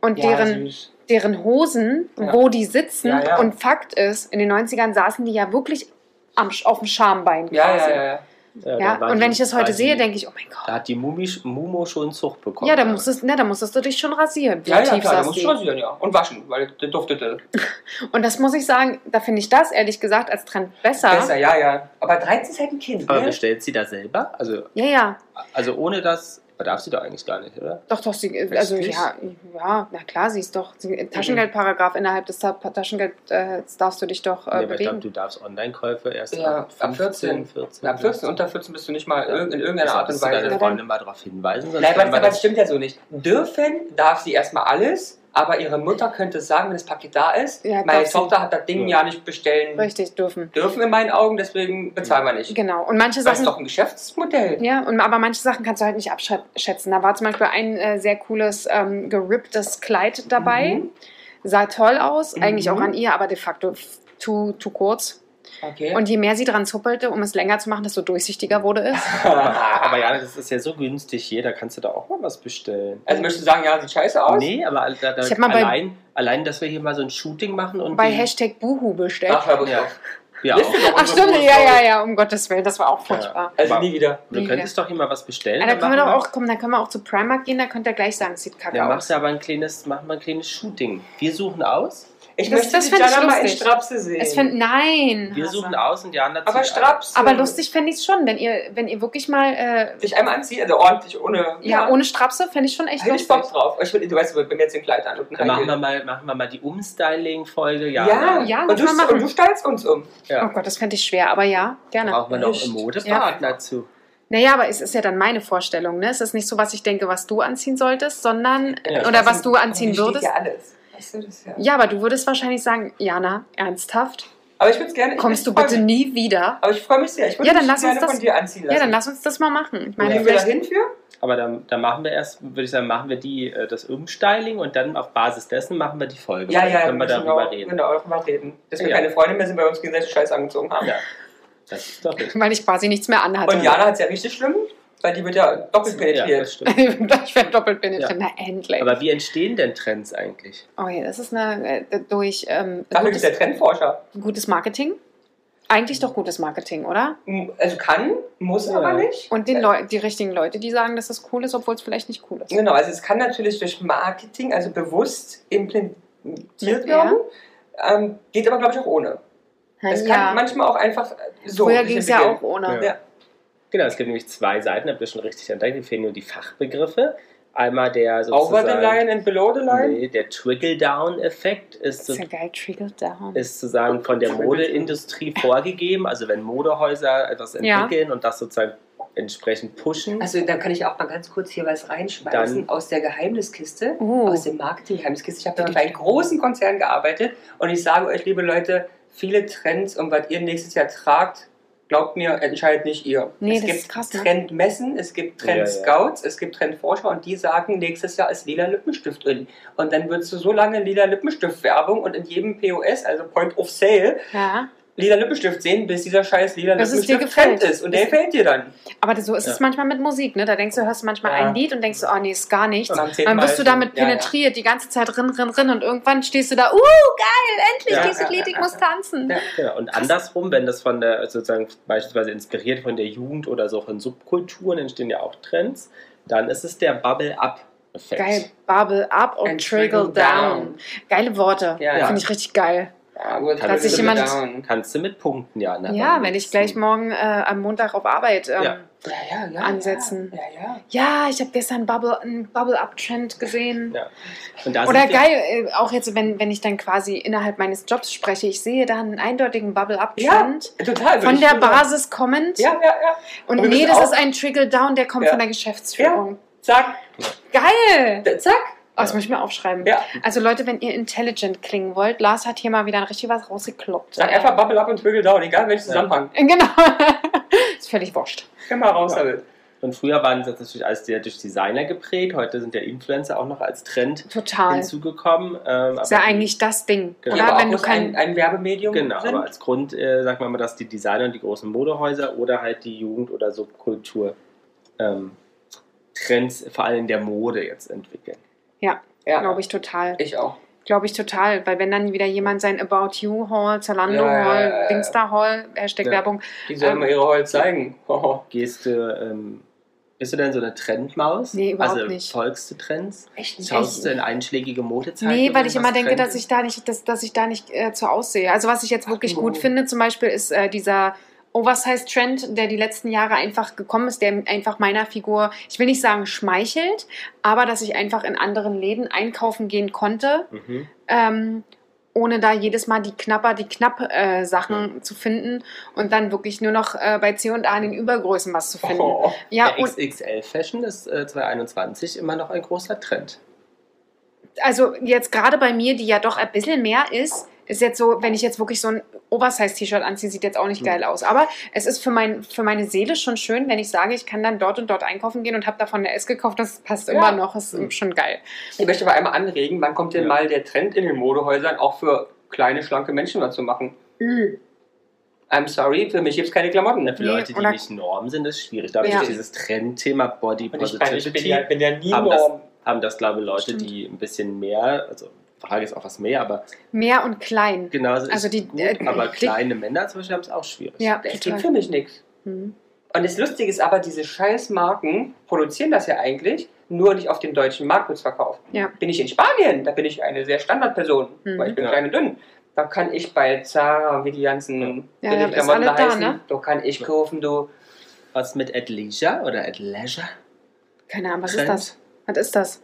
Und Ja, deren, süß. deren Hosen, wo die sitzen. Und Fakt ist, in den 90ern saßen die ja wirklich am, auf dem Schambein quasi. ja, ja, ja. Ja, Ja, und die- wenn ich das heute sehe, die- denke ich, oh mein Gott. Da hat die Mumi, Mumo schon Zucht bekommen. Ja, da musstest, ne, da musstest du dich schon rasieren. Ja, ja, tief klar, da musst du rasieren, ja. Und waschen, weil der duftete. Und das muss ich sagen, da finde ich das ehrlich gesagt als Trend besser. Besser, ja, ja. Aber 13 ist halt ein Kind, Aber ne? bestellt sie da selber? Also, Ja, ja. also ohne das, darf sie doch eigentlich gar nicht, oder? Doch, doch, sie, also Wirklich? ja, ja, na klar, sie ist doch, sie, Taschengeldparagraph innerhalb des Ta Taschengeld äh, darfst du dich doch äh, nee, aber ich glaube, bewegen. du darfst Online-Käufe erst Ja, ab 14. 14. Ab 14, unter 14 bist du nicht mal Ja. in irgendeiner Art und du deine Weise. Freundin mal darauf hinweisen? Nein, aber, aber das- stimmt ja so nicht. Dürfen darf sie erstmal alles, aber ihre Mutter könnte es sagen, wenn das Paket da ist. Ja, Meine sie. Tochter hat das Ding Ja. ja nicht bestellen Richtig, dürfen. dürfen in meinen Augen, deswegen bezahlen wir nicht. Genau. Und manche Das ist Sachen. doch ein Geschäftsmodell. Ja, und, aber manche Sachen kannst du halt nicht abschätzen. Da war zum Beispiel ein äh, sehr cooles ähm, geripptes Kleid dabei. Mhm. Sah toll aus, Mhm. eigentlich auch an ihr, aber de facto zu, zu kurz. Okay. Und je mehr sie dran zuppelte, um es länger zu machen, desto durchsichtiger wurde es. Aber ja, das ist ja so günstig hier, da kannst du da auch mal was bestellen. also möchtest du sagen, ja, sieht scheiße aus? Nee, aber da, da, Ich mal bei- allein, allein, dass wir hier mal so ein Shooting machen und Bei Hashtag Buhu bestellt. Ach, bloß Ja. auch. Ach stimmt, ja, ja, ja, um Gottes Willen, das war auch furchtbar. Also Aber nie wieder. Du Nie könntest doch hier mal was bestellen. Ja, dann können wir doch auch, komm, dann können wir auch zu Primark gehen, da könnt ihr gleich sagen, es sieht kacke Dann aus. machst du aber ein kleines, machen wir ein kleines Shooting. Wir suchen aus. Ich Das- möchte das die fänd ich Jana mal in. Strapse sehen. Es find, nein. Wir Hasse. suchen aus und Jana aber Strapse. Aber lustig fände ich es schon, wenn ihr, wenn ihr wirklich mal, äh, Dich einmal anziehen, also ordentlich, ohne. ja, ohne Strapse, fände ich schon echt Hätte ich lustig. Bock drauf. Ich will, du weißt, bei mir jetzt ein Kleid an und machen wir mal, machen wir mal die Umstyling-Folge. Jana. Ja, Ja, und, du, und du stylst uns um. Oh ja. Gott, das fände ich schwer, aber ja, gerne. Brauchen wir noch einen Modepartner zu. Naja, aber es ist ja dann meine Vorstellung, ne? Es ist nicht so, was ich denke, was du anziehen solltest, sondern, Ja, oder was du anziehen würdest. Ja, alles. Du das ja. Ja, aber du würdest wahrscheinlich sagen, Jana, ernsthaft? Aber ich würde es gerne. ich- Kommst ich du bitte mich. nie wieder? Aber ich freue mich sehr. Ich würde Ja, dann mich lass uns gerne das- von dir anziehen lassen. Ja, dann lass uns das mal machen. Ich meine, Gehen wir da vielleicht, hin für? Aber dann, dann machen wir erst, würde ich sagen, machen wir die, äh, das Umstyling und dann auf Basis dessen machen wir die Folge. Ja, Dann ja, können wir müssen darüber auch- reden. Genau, darüber reden. Dass wir Ja. keine Freunde mehr sind, weil wir uns gegenseitig Scheiß angezogen haben. Ja, das ist doch richtig. weil ich quasi nichts mehr anhatte. Und Jana hat es ja richtig schlimm, weil die wird ja doppelt Ja, penetriert. das stimmt. ich werde doppelt penetriert. Na, endlich. Aber wie entstehen denn Trends eigentlich? oh ja, das ist eine, äh, durch ähm, Dafür ist gutes, der Trendforscher. gutes Marketing. Eigentlich doch gutes Marketing, oder? Also kann, muss Ja. aber nicht. Und den Äh, Leu die richtigen Leute, die sagen, dass das cool ist, obwohl es vielleicht nicht cool ist. Genau, also es kann natürlich durch Marketing, also bewusst implementiert Ja. werden. Ähm, geht aber, glaube ich, auch ohne. Es Ja. kann manchmal auch einfach so. Früher ging es ja auch ohne. Ja. Genau, es gibt nämlich zwei Seiten, habt ihr schon richtig entdeckt, die fehlen nur die Fachbegriffe. Einmal der Over the sozusagen... line and below the line. Nee, der Trickle-Down-Effekt ist, so, ist ja geil, Trickle Down. ist sozusagen von der Modeindustrie vorgegeben. Also wenn Modehäuser etwas Ja. entwickeln und das sozusagen entsprechend pushen, Also da kann ich auch mal ganz kurz hier was reinschmeißen Dann- aus der Geheimniskiste, Uh. aus dem Marketing-Geheimniskiste. Ich habe ja für einen großen Konzern gearbeitet und ich sage euch, liebe Leute, viele Trends und was ihr nächstes Jahr tragt, glaubt mir, entscheidet nicht ihr. Nee, es das gibt ist krass, ne? Trendmessen, es gibt Ja, ja. Trendscouts, es gibt Trendforscher und die sagen, nächstes Jahr ist lila Lippenstift in. Und dann würdest du so lange lila Lippenstift-Werbung und in jedem POS, also Point of Sale, Ja, lila Lippenstift sehen, bis dieser scheiß lila Bis es dir Lippenstift gefällt. Trend ist. Und der gefällt dir dann. aber so ist es Ja. manchmal mit Musik, ne? Da denkst du, hörst manchmal Ja. ein Lied und denkst, oh nee, ist gar nichts. Und Dann wirst du damit penetriert, die ganze Zeit rin, rin, rin und irgendwann stehst du da, uh, geil, endlich Ja. dieses Lied, ich muss tanzen. Genau, und andersrum, wenn das von der, sozusagen beispielsweise inspiriert von der Jugend oder so von Subkulturen entstehen ja auch Trends, dann ist es der Bubble-Up-Effekt. Geil, Bubble up und And trickle down. Geile Worte, Ja, ja. finde ich richtig geil. Ja, gut, Kann das sich ist jemand- down. Kannst du mit Punkten, ja. Ja, wenn ich gleich morgen äh, am Montag auf Arbeit. Ähm, Ja. ja. Ja, ja, ja. Ansetzen. Ja, ja. ja, ich habe gestern Bubble, einen Bubble-Up-Trend gesehen. Ja. Und da Oder geil, äh, auch jetzt, wenn, wenn ich dann quasi innerhalb meines Jobs spreche, ich sehe da einen eindeutigen Ja, Bubble-Up-Trend. total. würde Von der. Basis kommend. Ja, ja, ja. Und Und nee, das auch- ist ein Trickle-Down, der kommt Ja. von der Geschäftsführung. Zack, Geil! zack. Oh, das muss ich mir aufschreiben. Ja. Also Leute, wenn ihr intelligent klingen wollt, Lars hat hier mal wieder richtig was rausgekloppt. Sag einfach Bubble Up und Trickle Down, egal welchen Zusammenhang. Genau. ist völlig wurscht. Mal raus Ja. damit. Und früher waren das natürlich alles sehr durch Designer geprägt. Heute sind ja Influencer auch noch als Trend Total. hinzugekommen. Ähm, Ist aber ja eigentlich das Ding. Genau. Oder aber wenn auch du kein. ein, ein Werbemedium Genau, sind. aber als Grund äh, sagt man mal, dass die Designer und die großen Modehäuser oder halt die Jugend- oder Subkultur ähm, Trends vor allem in der Mode jetzt entwickeln. Ja, ja, glaube ich total. Ich auch. Glaube ich total. Weil wenn dann wieder jemand sein About You Hall, Zalando Ja, Hall, ja, ja. Dingsda Hall, Hashtag Ja. Werbung. Die sollen Ähm, mal ihre Holz zeigen. Hoho. Gehst du, ähm, bist du denn so eine Trendmaus? Nee, überhaupt also nicht. folgst du Trends? Echt nicht. Schaust du in einschlägige Modezeitungen? Nee, weil ich immer denke, dass ich da nicht, dass, dass ich da nicht äh, zu aussehe. Also was ich jetzt wirklich Ach, gut oh. finde, zum Beispiel, ist äh, dieser Oversize-Trend, der die letzten Jahre einfach gekommen ist, der einfach meiner Figur, ich will nicht sagen schmeichelt, aber dass ich einfach in anderen Läden einkaufen gehen konnte, Mhm. ähm, ohne da jedes Mal die Knapper, die Knapp-Sachen zu finden und dann wirklich nur noch äh, bei C&A in den Übergrößen was zu finden. Oh. Ja, der und XXL-Fashion ist äh, 2021 immer noch ein großer Trend. also jetzt gerade bei mir, die ja doch ein bisschen mehr ist, ist jetzt so, wenn ich jetzt wirklich so ein Oversize-T-Shirt anziehe, sieht jetzt auch nicht Hm. geil aus. Aber es ist für, mein, für meine Seele schon schön, wenn ich sage, ich kann dann dort und dort einkaufen gehen und habe davon eine S gekauft. Das passt Ja. immer noch, ist Hm. schon geil. Ich möchte aber einmal anregen, wann kommt denn Ja. mal der Trend in den Modehäusern auch für kleine, schlanke Menschen was zu machen? I'm sorry, für mich gibt es keine Klamotten. Für Nee, Leute, die nicht Norm sind, ist schwierig. Da Ja. durch dieses Trendthema Body Und ich, kann, ich bin, Positivity ja, bin ja nie haben das, Norm. haben das, glaube ich, Leute, Stimmt. die ein bisschen mehr, also Frage ist auch was mehr, aber Mehr und klein. genauso ist Also die, gut, äh, aber kleine Männer zum Beispiel haben es auch schwierig. Ja, Es gibt total. für mich nichts. Mhm. Und das Lustige ist aber, diese scheiß Marken produzieren das ja eigentlich, nur nicht auf dem deutschen Markt wird's verkauft. Ja. Bin ich in Spanien, da bin ich eine sehr Standardperson, Mhm. weil ich bin Ja. klein und dünn. Da kann ich bei Zara, wie die ganzen Ja, ja, Klamotten alle da, heißen, ne? da kann ich kaufen, du. Was mit At Leisure oder At Leisure? Keine Ahnung, was Trend? ist das? Was ist das?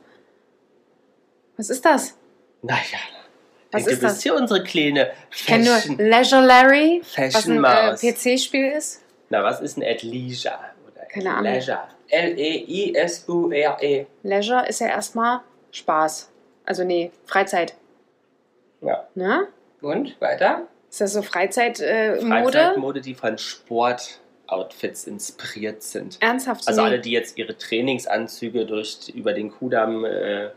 Was ist das? Naja, Was ist das? hier unsere kleine Ich kenne nur Fashion, Leisure Larry, was Fashion ein äh. PC-Spiel ist. Na, was ist ein At Leisure? Oder Keine Ahnung. Leisure? L-E-I-S-U-R-E. Leisure ist ja erstmal Spaß. Also nee, Freizeit. Ja. Ne? Und weiter? Ist das so Freizeit-Mode? Äh, Mode? Freizeitmode, die von Sportoutfits inspiriert sind. Ernsthaft? Also nee. alle, die jetzt ihre Trainingsanzüge durch, über den Kudamm äh,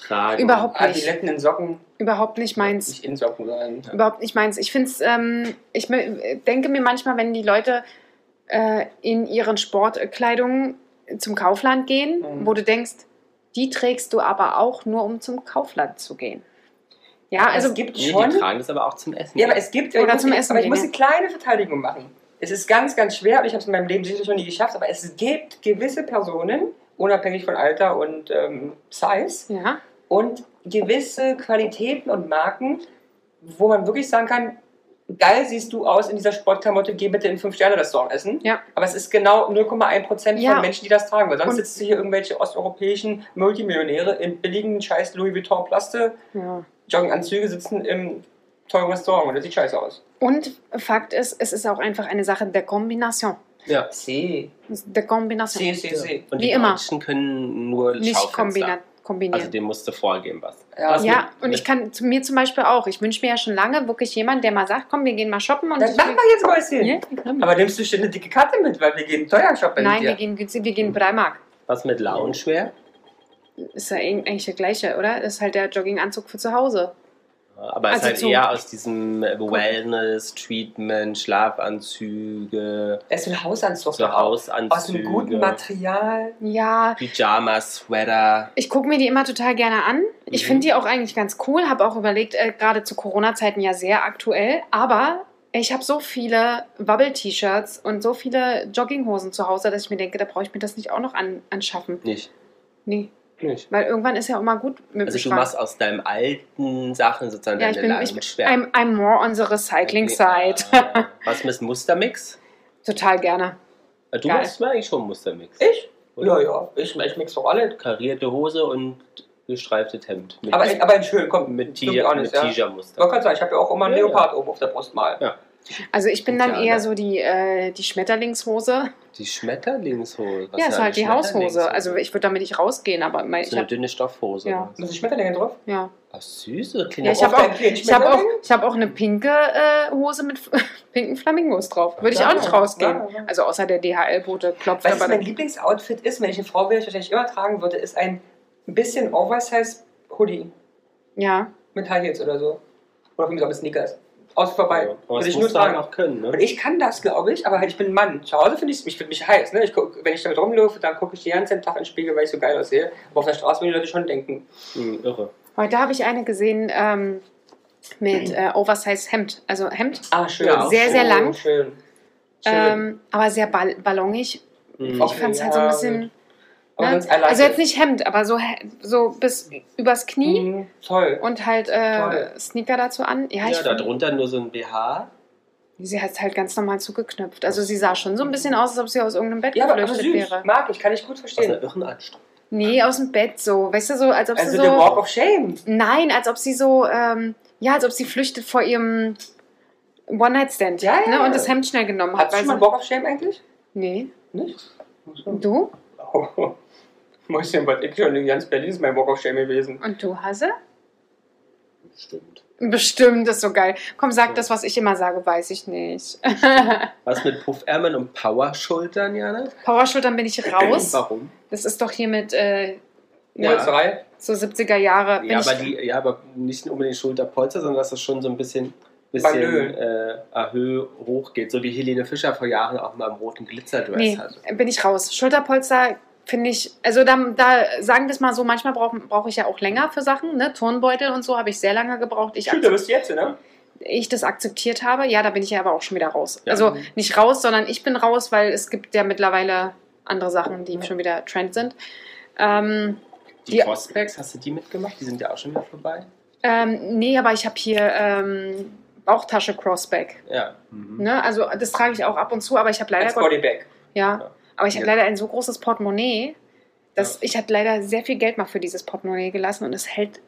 tragen. Überhaupt nicht. Adiletten in Socken, Überhaupt nicht meins. nicht in Socken sein. Überhaupt nicht meins. Ich finde es, ähm, ich denke mir manchmal, wenn die Leute äh, in ihren Sportkleidungen zum Kaufland gehen, Mhm. wo du denkst, die trägst du aber auch nur, um zum Kaufland zu gehen. Ja, also es gibt Nee, schon. die tragen das aber auch zum Essen. Ja, aber es gibt. Oder ich muss, zum Essen Aber ich muss ja. eine kleine Verteidigung machen. Es ist ganz, ganz schwer und ich habe es in meinem Leben sicherlich noch nie geschafft, aber es gibt gewisse Personen, unabhängig von Alter und ähm, Size, ja, und gewisse Qualitäten und Marken, wo man wirklich sagen kann, geil siehst du aus in dieser Sportklamotte, geh bitte in 5-Sterne-Restaurant essen. Ja. Aber es ist genau 0,1% Ja. von Menschen, die das tragen. Weil sonst Und- sitzen hier irgendwelche osteuropäischen Multimillionäre in billigen scheiß Louis Vuitton Plaste, Ja. Jogginganzüge sitzen im teuren Restaurant und das sieht scheiße aus. Und Fakt ist, es ist auch einfach eine Sache der Kombination. Ja. C, Der Kombination. C, C, C. Und Wie die immer. Deutschen können nur Nicht Schaufenster. Kombinieren. Also dem musst du vorgeben was. Ja, Was ja, mit- und mit- ich kann zu mir zum Beispiel auch. Ich wünsche mir ja schon lange wirklich jemanden, der mal sagt, komm, wir gehen mal shoppen. Und Das machen wir jetzt, Mäuschen. Ja. Aber nimmst du schon eine dicke Karte mit, weil wir gehen teuer shoppen Nein, mit wir gehen günstig, wir gehen Primark. Was mit Loungewear? Ist ja eigentlich der gleiche, oder? Das ist halt der Jogginganzug für zu Hause. Aber es Also ist halt so- eher aus diesem Wellness, Treatment, Schlafanzüge, Das ist ein Hausanzug. so auch. Aus Hausanzüge, einem guten Material. Ja, Pyjamas, Sweater. ich gucke mir die immer total gerne an. Ich Mhm. finde die auch eigentlich ganz cool. Habe auch überlegt, äh, gerade zu Corona-Zeiten ja sehr aktuell. Aber ich habe so viele Bubble-T-Shirts und so viele Jogginghosen zu Hause, dass ich mir denke, da brauche ich mir das nicht auch noch an, anschaffen. Nicht. Nee, Nicht. weil irgendwann ist ja auch mal gut mit Also du machst aus deinem alten Sachen sozusagen Ja, ich deine bin, ich. I'm, I'm more on the recycling side. Ah, Was mit Mustermix? Total gerne. Ah, Du Geil. machst mir eigentlich schon Mustermix. Ich? Oder? Ja, ja. Ich, ich mix doch alle. Karierte Hose und gestreiftes Hemd. Mit, Aber, in- aber schön, komm. mit ja. Tigermuster. Man kann sagen, ich habe ja auch immer einen Ja, ja. Leopard oben auf der Brust mal. Ja. Also ich bin dann eher so die, äh, die Schmetterlingshose. Die Schmetterlingshose. Was ja, ist halt die Haushose. Also ich würde damit nicht rausgehen, aber mein, so ich eine habe dünne Stoffhose. Ja. oder Sind die Schmetterlinge drauf? ja. Ach, süße. Klingt Ja, ich habe auch, ich hab auch, ich hab auch eine pinke äh, Hose mit pinken Flamingos drauf. Würde ich Ja, auch nicht rausgehen. ja, ja. Also außer der DHL-Bote klopft Weißt du, mein Lieblingsoutfit ist, wenn ich eine Frau wäre, ich wahrscheinlich immer tragen würde, ist ein bisschen Oversize Hoodie Ja, mit High Heels oder so. Oder für mich auch mit Sneakers. Aus vorbei. Aber Würde das ich nur du halt tragen. auch können, Und ne? ich kann das, glaube ich, aber halt, ich bin ein Mann. Zu Hause finde ich find mich heiß. Ne? Ich guck, wenn ich damit rumlaufe, dann gucke ich die ganzen Tag in den Spiegel, weil ich so geil aussehe. Aber auf der Straße würden die Leute schon denken. Hm, irre. heute habe ich eine gesehen ähm, mit äh, Oversize Hemd. Also Hemd, Ah, schön. Ja, Sehr, schön, sehr lang. Schön. schön. ähm, aber sehr ball ballongig. Hm. Ich fand es halt so ein ja, bisschen. Aber Ne? Also jetzt nicht Hemd, aber so, so bis übers Knie Mhm, toll. und halt äh, Toll. Sneaker dazu an. Ja, Ja, ich da fand, drunter nur so ein BH. sie hat halt ganz normal zugeknöpft. Also sie sah schon so ein bisschen aus, als ob sie aus irgendeinem Bett Ja, aber, aber geflüchtet süß. wäre. Mag ich, kann ich gut Aus einer verstehen. irren Anstrengung. Nee, aus dem Bett so. Weißt du, so, als ob Also sie der Walk so. of Shame. Nein, als ob sie so, ähm, ja, als ob sie flüchtet vor ihrem One-Night-Stand. Ja, ja. Ne, und das Hemd schnell genommen hat. Hast du schon mal Walk of Shame eigentlich? Nee. Nicht? Du? Oh. Mäuschen, was ich schon in ganz Berlin ist mein Walk of Shame gewesen. Und du, Hase? Stimmt. Bestimmt, ist so geil. Komm, sag das, was ich immer sage, weiß ich nicht. Was mit Puffärmeln und Powerschultern, Jana? Powerschultern bin ich raus. Warum? Das ist doch hier mit äh, Ja. So 70er Jahre. Ja aber, die, ja, aber nicht unbedingt Schulterpolster, sondern dass das schon so ein bisschen, bisschen äh, erhöh hoch geht. So wie Helene Fischer vor Jahren auch mal im roten Glitzerdress nee, hatte. bin ich raus. Schulterpolster finde ich, also da, da sagen wir es mal so, manchmal brauche brauch ich ja auch länger für Sachen. Ne? Turnbeutel und so habe ich sehr lange gebraucht. Ich, Stimmt, da bist du jetzt, ne? ich das akzeptiert habe, ja, da bin ich ja aber auch schon wieder raus. Ja. Also nicht raus, sondern ich bin raus, weil es gibt ja mittlerweile andere Sachen, die schon wieder Trend sind. Ähm, Die Die- Crossbacks, hast du die mitgemacht? Die sind ja auch schon wieder vorbei. ähm, nee, aber ich habe hier ähm, Bauchtasche Crossback. Ja. Mhm. Ne? Also das trage ich auch ab und zu, aber ich habe leider Als Bodybag. ja, Ja. Aber ich habe Ja. leider ein so großes Portemonnaie, dass Ja. ich hatte leider sehr viel Geld mal für dieses Portemonnaie gelassen und es hält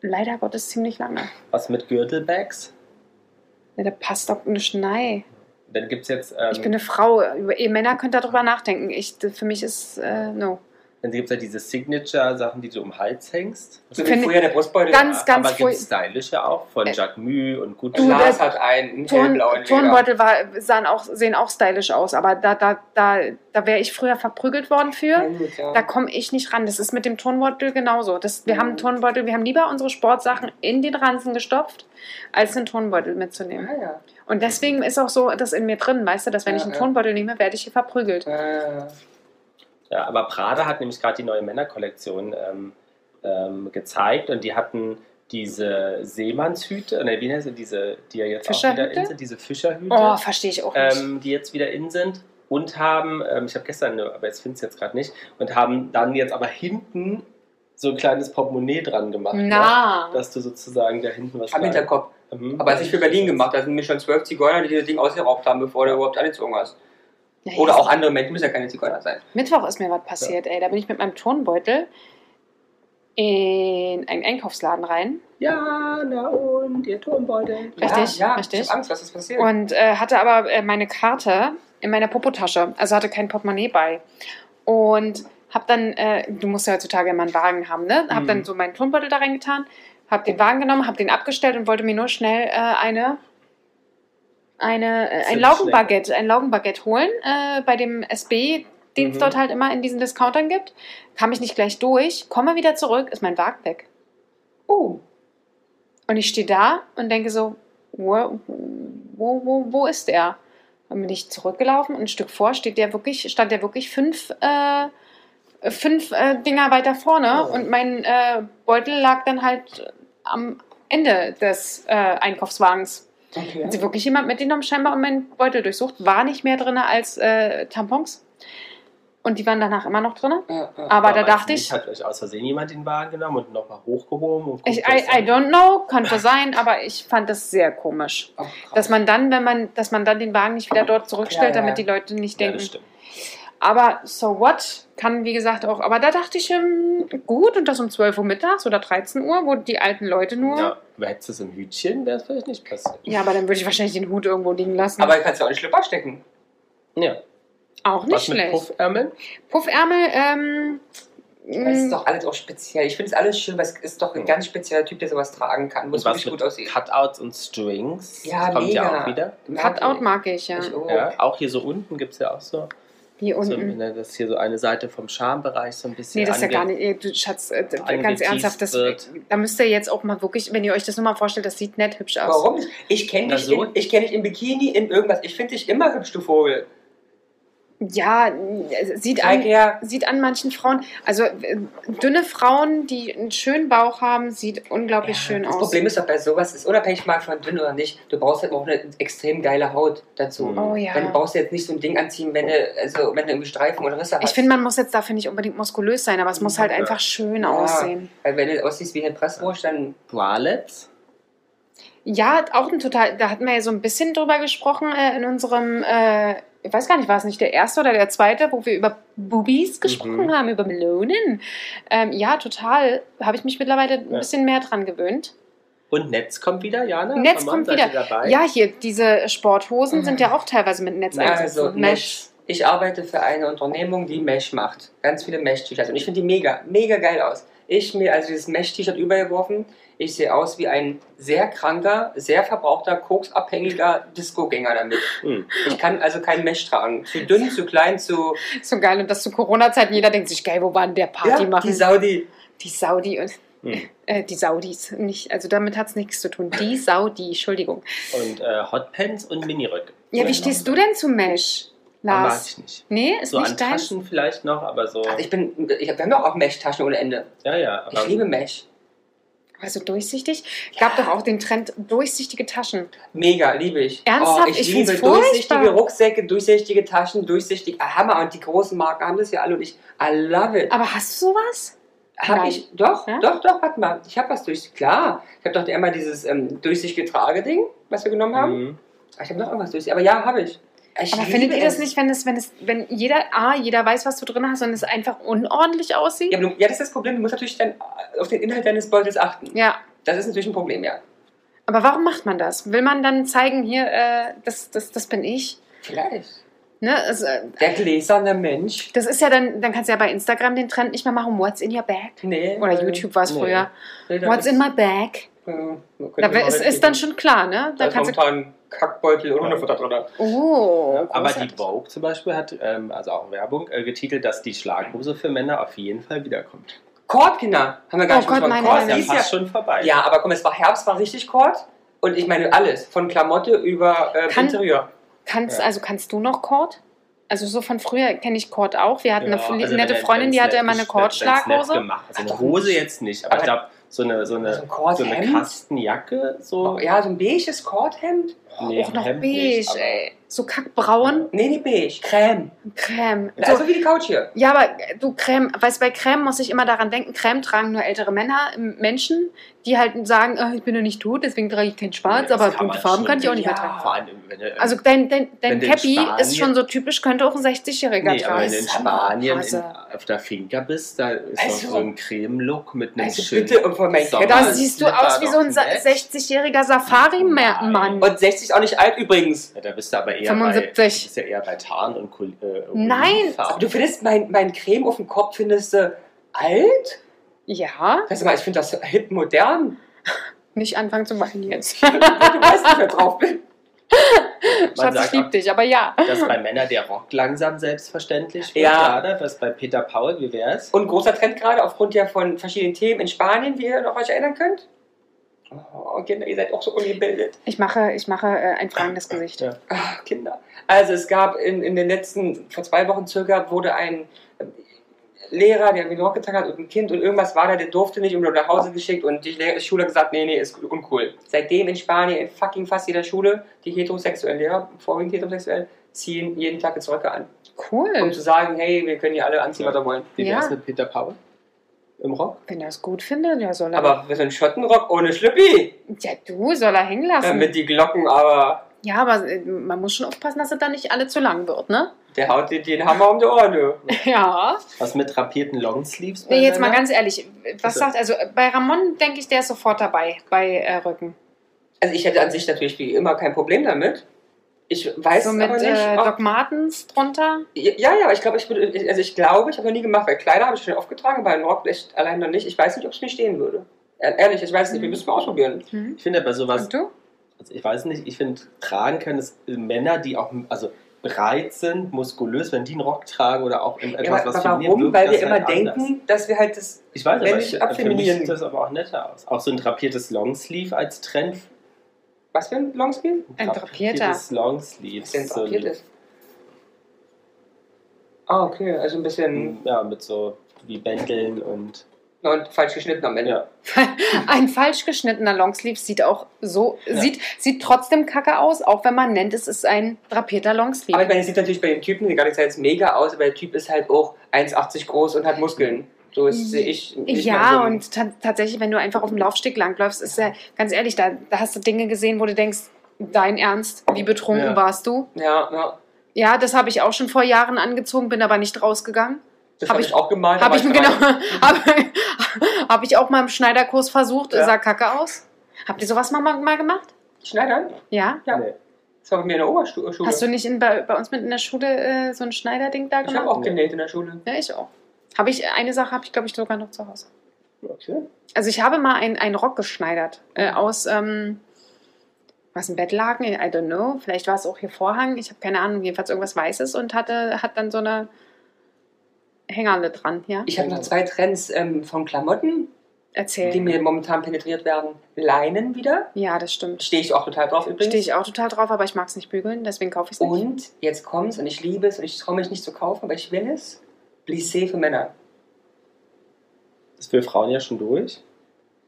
leider Gottes ziemlich lange. Was mit Gürtelbags? Ja, da passt doch eine Schnei. Dann gibt es jetzt, ähm, Ich bin eine Frau. Ihr Männer könnt darüber nachdenken. Ich, für mich ist äh, no. Dann gibt's ja diese Signature-Sachen, die du um den Hals hängst. So wie Finde- früher der Brustbeutel. Ganz, ganz aber gibt stylische auch von Äh, Jacquemus und Gucci. Du, Lars hat einen Turn. Turnbeutel war, sahen auch, sehen auch stylisch aus, aber da, da, da, da wäre ich früher verprügelt worden für. Ja, gut, ja. Da komme ich nicht ran. Das ist mit dem Turnbeutel genauso. Das, wir Mhm. haben einen Turnbeutel, wir haben lieber unsere Sportsachen in den Ranzen gestopft, als einen Turnbeutel mitzunehmen. Ah, ja. Und deswegen ist auch so das in mir drin, weißt du, dass wenn Ja, ich einen ja. Turnbeutel nehme, werde ich hier verprügelt. Ja, aber Prada hat nämlich gerade die neue Männerkollektion ähm, ähm, gezeigt und die hatten diese Seemannshüte, ne, wie heißt sie, diese, die ja jetzt auch wieder in sind, diese Fischerhüte, Oh, verstehe ich auch nicht. ähm, die jetzt wieder in sind und haben, ähm, ich habe gestern, eine, aber jetzt finde ich es jetzt gerade nicht, und haben dann jetzt aber hinten so ein kleines Portemonnaie dran gemacht. Ne? Na. Dass du sozusagen da hinten was Am Hinterkopf. Mhm. Aber als ich für Berlin gemacht, da sind mir schon zwölf Zigeuner, die dieses Ding ausgeraubt haben, bevor du überhaupt angezogen hast. Ja, Oder auch andere Menschen, müssen ja keine Zigeuner sein. Mittwoch ist mir was passiert, ey. Da bin ich mit meinem Turnbeutel in einen Einkaufsladen rein Ja, na und, ihr Turmbeutel. Richtig, ja, ja, richtig. Ich hab Angst, was ist passiert. und äh, hatte aber äh, meine Karte in meiner Popotasche, also hatte kein Portemonnaie bei. Und hab dann, äh, du musst ja heutzutage immer einen Wagen haben, ne? Hab Mhm. dann so meinen Turnbeutel da reingetan, hab den Wagen genommen, hab den abgestellt und wollte mir nur schnell äh, eine, eine, äh, ein. Laugenbaguette, ein Laugenbaguette holen äh, bei dem SB, den es Mhm. dort halt immer in diesen Discountern gibt. Kam ich nicht gleich durch, komme wieder zurück, ist mein Wagen weg. oh, Und ich stehe da und denke so, wo, wo, wo, wo ist der? Dann bin ich zurückgelaufen und ein Stück vor steht der wirklich, stand der wirklich fünf, äh, fünf äh, Dinger weiter vorne Oh. und mein äh, Beutel lag dann halt am Ende des äh, Einkaufswagens. Okay. Hat sie wirklich jemand mitgenommen, scheinbar und meinen Beutel durchsucht. War nicht mehr drin als äh, Tampons. Und die waren danach immer noch drin. Ja, ja. Aber da dachte ich, Hat euch aus Versehen jemand den Wagen genommen und nochmal hochgehoben? Und ich I, I don't know, könnte sein, aber ich fand das sehr komisch. Oh. Dass man dann, wenn man, dass man dann den Wagen nicht wieder dort zurückstellt, Ja, ja. damit die Leute nicht Ja, denken. das stimmt. Aber so what? Kann, wie gesagt, auch. Aber da dachte ich, ähm, gut, und das um 12 Uhr mittags oder 13 Uhr, wo die alten Leute nur. Ja, Ja, hättest du so ein Hütchen, wäre es vielleicht nicht passiert. aber dann würde ich wahrscheinlich den Hut irgendwo liegen lassen. Aber du kannst ja auch einen Schlüpper stecken. Ja. auch nicht Was mit schlecht. Puffärmeln? Puffärmel, ähm. Das ist mh, doch alles auch speziell. Ich finde es alles schön, weil es ist doch ein ganz spezieller Typ, der sowas tragen kann, was wirklich mit gut aussieht. Cutouts und Strings? Ja, das kommt ja mega. auch wieder. Cutout mag ich, ja. Ich auch. Ja, auch hier so unten gibt es ja auch so. Hier so unten. ne, das ist hier so eine Seite vom Schambereich so ein bisschen. Nee, das ist ja gar nicht, du Schatz, äh, ganz ernsthaft, das, wird. da müsst ihr jetzt auch mal wirklich, wenn ihr euch das nur mal vorstellt, das sieht nett hübsch aus. Warum nicht? Ich kenne dich, so. in- ich kenn dich im Bikini, in irgendwas. Ich finde dich immer hübsch, du Vogel. Ja, äh, sieht an, her. sieht an manchen Frauen, also äh, dünne Frauen, die einen schönen Bauch haben, sieht unglaublich schön das aus. Problem ist doch bei sowas, ist unabhängig mal von dünn oder nicht, du brauchst halt auch eine extrem geile Haut dazu. Mhm. Oh ja. Dann brauchst du jetzt nicht so ein Ding anziehen, wenn du, also, wenn du irgendwie Streifen oder Risse hast. Ich finde, man muss jetzt dafür nicht unbedingt muskulös sein, aber es muss halt Ja. einfach schön Ja. aussehen. Weil wenn du aussiehst wie eine Presswurst, dann Bralettes? Ja, auch ein total, da hatten wir ja so ein bisschen drüber gesprochen äh, in unserem, äh, ich weiß gar nicht, war es nicht der erste oder der zweite, wo wir über Boobies gesprochen Mhm. haben, über Melonen. Ähm, ja, total, habe ich mich mittlerweile ein Ja. bisschen mehr dran gewöhnt. Und Netz kommt wieder, Jana? Netz Komm kommt wieder. Dabei? Ja, hier, diese Sporthosen sind ja auch teilweise mit Netz Ja, also eingesetzt. Mesh. Ich arbeite für eine Unternehmung, die Mesh macht. Ganz viele Mesh-T-Shirts. Und ich finde die mega, mega geil aus. Ich mir also dieses Mesh-T-Shirt übergeworfen. Ich sehe aus wie ein sehr kranker, sehr verbrauchter, koksabhängiger Disco-Gänger damit. Hm. Ich kann also kein Mesh tragen. Zu dünn, zu klein, zu. So geil. Und das zu Corona-Zeiten, jeder denkt sich, geil, wo war denn der Party Ja, machen? die Saudi. Die Saudi und Hm. äh, die Saudis. Nicht, also damit hat es nichts zu tun. Die Saudi, Entschuldigung. Und äh, Hotpants und Miniröcke. Ja, wie stehst du denn zu Mesh, Mag Lars? ich nicht. Nee, ist So an nicht dein. Taschen vielleicht noch, aber so. Also ich bin, ich, wir haben doch auch Mesh-Taschen ohne Ende. ja, ja. Aber Ich liebe Mesh. Also durchsichtig. Gab doch auch den Trend durchsichtige Taschen. Mega, liebe ich. Ernsthaft? Oh, ich, Ich liebe durchsichtige furchtbar. Rucksäcke, durchsichtige Taschen, durchsichtig. Ah, Hammer. Und die großen Marken haben das ja alle und ich, I love it. Aber hast du sowas? Hab Nein. ich, doch, Ja? doch, doch, warte mal. Ich habe was durch, klar. Ich habe doch einmal dieses ähm, durchsichtige Trageding, was wir genommen haben. Mhm. Ah, Ich habe noch irgendwas durch, aber ja, habe ich. Ich. Aber findet ihr das nicht, wenn es, wenn es, wenn jeder, A, jeder weiß, was du drin hast und es einfach unordentlich aussieht? Ja, du, ja, das ist das Problem. Du musst natürlich dann auf den Inhalt deines Beutels achten. Ja. Das ist natürlich ein Problem, ja. Aber warum macht man das? Will man dann zeigen, hier, äh, das, das, das bin ich? Vielleicht. Ne? Also, äh, Der gläserne Mensch. das ist ja dann, dann kannst du ja bei Instagram den Trend nicht mehr machen, what's in your bag? Nee. Oder äh, YouTube war es nee. früher. nee, What's in my bag? könnte Da ist, ist dann schon klar, ne? Da Da kannst du, Kackbeutel und Hundefutter drin. oh, Aber die. Vogue zum Beispiel hat, ähm, also auch Werbung, äh, getitelt, dass die Schlaghose für Männer auf jeden Fall wiederkommt. Kord, Kinder. Haben wir gar Oh nicht Gott, meine Kord ist ja fast schon vorbei. Ja, aber komm, es war Herbst, war richtig Kord. Und ich meine alles. Von Klamotte über äh, Kann- Interieur. Kannst, Ja. also kannst du noch Cord? Also so von früher kenne ich Cord auch. Wir hatten Ja, eine also nette Freundin, die hatte immer eine gemacht. Also eine Ach Hose jetzt nicht, aber, Aber- ich glaube, so eine, so eine, so eine Kastenjacke, so. Ja, so ein beiges Kordhemd. Oh, Nee, auch noch Hemd beige, nicht, ey. So kackbraun. Nee, nee, beige. Creme. Creme. So, Also wie die Couch hier. ja, aber äh, du Creme, weißt bei Creme muss ich immer daran denken, Creme tragen nur ältere Männer, ähm, Menschen, die halt sagen, ah, ich bin noch nicht tot, deswegen trage ich kein Schwarz, Das aber bunte Farben kann ich auch nicht mehr ja, tragen. Vor allem, wenn du, Also dein, dein, dein Wenn Cappy ist schon so typisch, könnte auch ein 60-Jähriger Nee, aber wenn tragen. du in Spanien. Auf der Finca bist, da ist Also- so ein Creme-Look mit einem Also schönen bitte, und von Da siehst du aus wie so ein doch nett. 60-jähriger Safari-Mann. Und 60 auch nicht alt übrigens. Ja, da bist du aber eher 75. bei, bist ja eher bei Tarn und Kul- äh, Nein. Aber du findest mein, mein Creme auf dem Kopf, findest du alt? Ja, Weißt du mal, ich finde das hip modern. nicht anfangen zu weinen jetzt. du weißt nicht, wer drauf bin. Schatz, ich sagt lieb auch- dich, aber ja. dass bei Männern der Rock langsam selbstverständlich wird. Ja. Gerade, was bei Peter Paul, wie wär's? Und großer Trend gerade aufgrund ja von verschiedenen Themen in Spanien, wie ihr noch euch erinnern könnt. Oh, Kinder, ihr seid auch so ungebildet. Ich mache, ich mache äh, ein fragendes Gesicht. Ja. Ach, Kinder. Also es gab in, in den letzten, vor zwei Wochen circa, wurde ein Lehrer, der irgendwie Rock getragen hat und ein Kind und irgendwas war da, der durfte nicht und wurde nach Hause geschickt und die Schule hat gesagt, nee, nee, ist uncool. Seitdem in Spanien, in fucking fast jeder Schule, die heterosexuellen Lehrer, vorwiegend heterosexuell, ziehen jeden Tag jetzt Röcke an. Um Cool. zu sagen, hey, wir können hier alle anziehen, was wir wollen. Wie wär's Ja. mit Peter Paul? Im Rock? Wenn er es gut findet, ja, soll er. Aber für so einen Schottenrock ohne Schlüppi, ja, du, soll er hängen lassen. mit die Glocken, aber ja, aber äh, man muss schon aufpassen, dass er da nicht alle zu lang wird, ne? Der haut dir den Hammer um die Ohren. du. Ja. Was mit drapierten Longsleeves? Nee, jetzt mal ganz ehrlich, was Also- sagt, also bei Ramon denke ich, der ist sofort dabei, bei äh, Rücken. Also ich hätte an sich natürlich wie immer kein Problem damit. Ich weiß So mit aber nicht. äh, Doc Martens drunter. ja, ja, aber ich glaube, ich würde, also ich glaube, ich habe noch nie gemacht, weil Kleider habe ich schon aufgetragen, bei einem Rock echt allein noch nicht. Ich weiß nicht, ob es mir stehen würde. Ehr- Ehrlich, ich weiß nicht, wir müssen mal ausprobieren. Hm. Ich finde bei sowas, Und du? also ich weiß nicht, ich finde, tragen können es Männer, die auch also breit sind, muskulös, wenn die einen Rock tragen oder auch in Ja, etwas, aber was warum? feminin wirkt, Weil wir immer halt denken, anders. dass wir halt das. Ich weiß, wenn aber ich für mich sieht das aber auch netter aus. Auch so ein drapiertes Longsleeve als Trend. Was für ein Longsleeve? Ein drapierter. Longsleeve. Was denn so drapiert ist? Ah, okay, also ein bisschen Ja, mit so wie Bändeln und und falsch geschnitten am Ende. ja. Ein falsch geschnittener Longsleeve sieht auch so, Ja. sieht, sieht trotzdem kacke aus, auch wenn man nennt, es ist ein drapierter Aber ich Longsleeve. meine, es sieht natürlich bei den Typen gar nicht jetzt mega aus, aber der Typ ist halt auch 1,80 groß und hat Muskeln. So ist, sehe ich. Ja, so. und ta tatsächlich, wenn du einfach auf dem Laufsteg langläufst, ist ja, ganz ehrlich, da, da hast du Dinge gesehen, wo du denkst, dein Ernst, wie betrunken Ja. warst du? Ja, ja. Ja, das habe ich auch schon vor Jahren angezogen, bin aber nicht rausgegangen. Das Hab habe ich- ich auch gemalt. Habe ich genau, habe hab ich auch mal im Schneiderkurs versucht, Ja. sah kacke aus. Habt ihr sowas mal, mal gemacht? Schneidern? Ja? Ja. Nee. Das war bei mir in der Oberschule. Hast du nicht in, bei, bei uns mit in der Schule äh, so ein Schneiderding da ich habe gemacht? auch genäht in der Schule. Ja, ich auch. Habe ich, eine Sache habe ich, glaube ich, sogar noch zu Hause. Okay. Also ich habe mal einen, einen Rock geschneidert äh, aus, ähm, was, ein Bettlaken? I don't know. Vielleicht war es auch hier Vorhang. Ich habe keine Ahnung. Jedenfalls irgendwas Weißes und hatte, hat dann so eine Hängerle dran, ja? Ich habe noch zwei Trends ähm, von Klamotten, Erzähl. die mir momentan penetriert werden. Leinen wieder. ja, das stimmt. Stehe ich auch total drauf übrigens. Stehe ich auch total drauf, aber ich mag es nicht bügeln, deswegen kaufe ich es nicht. Und jetzt kommt's und ich liebe es und ich traue mich nicht zu kaufen, aber ich will es. Plissé für Männer. Das für Frauen ja schon durch.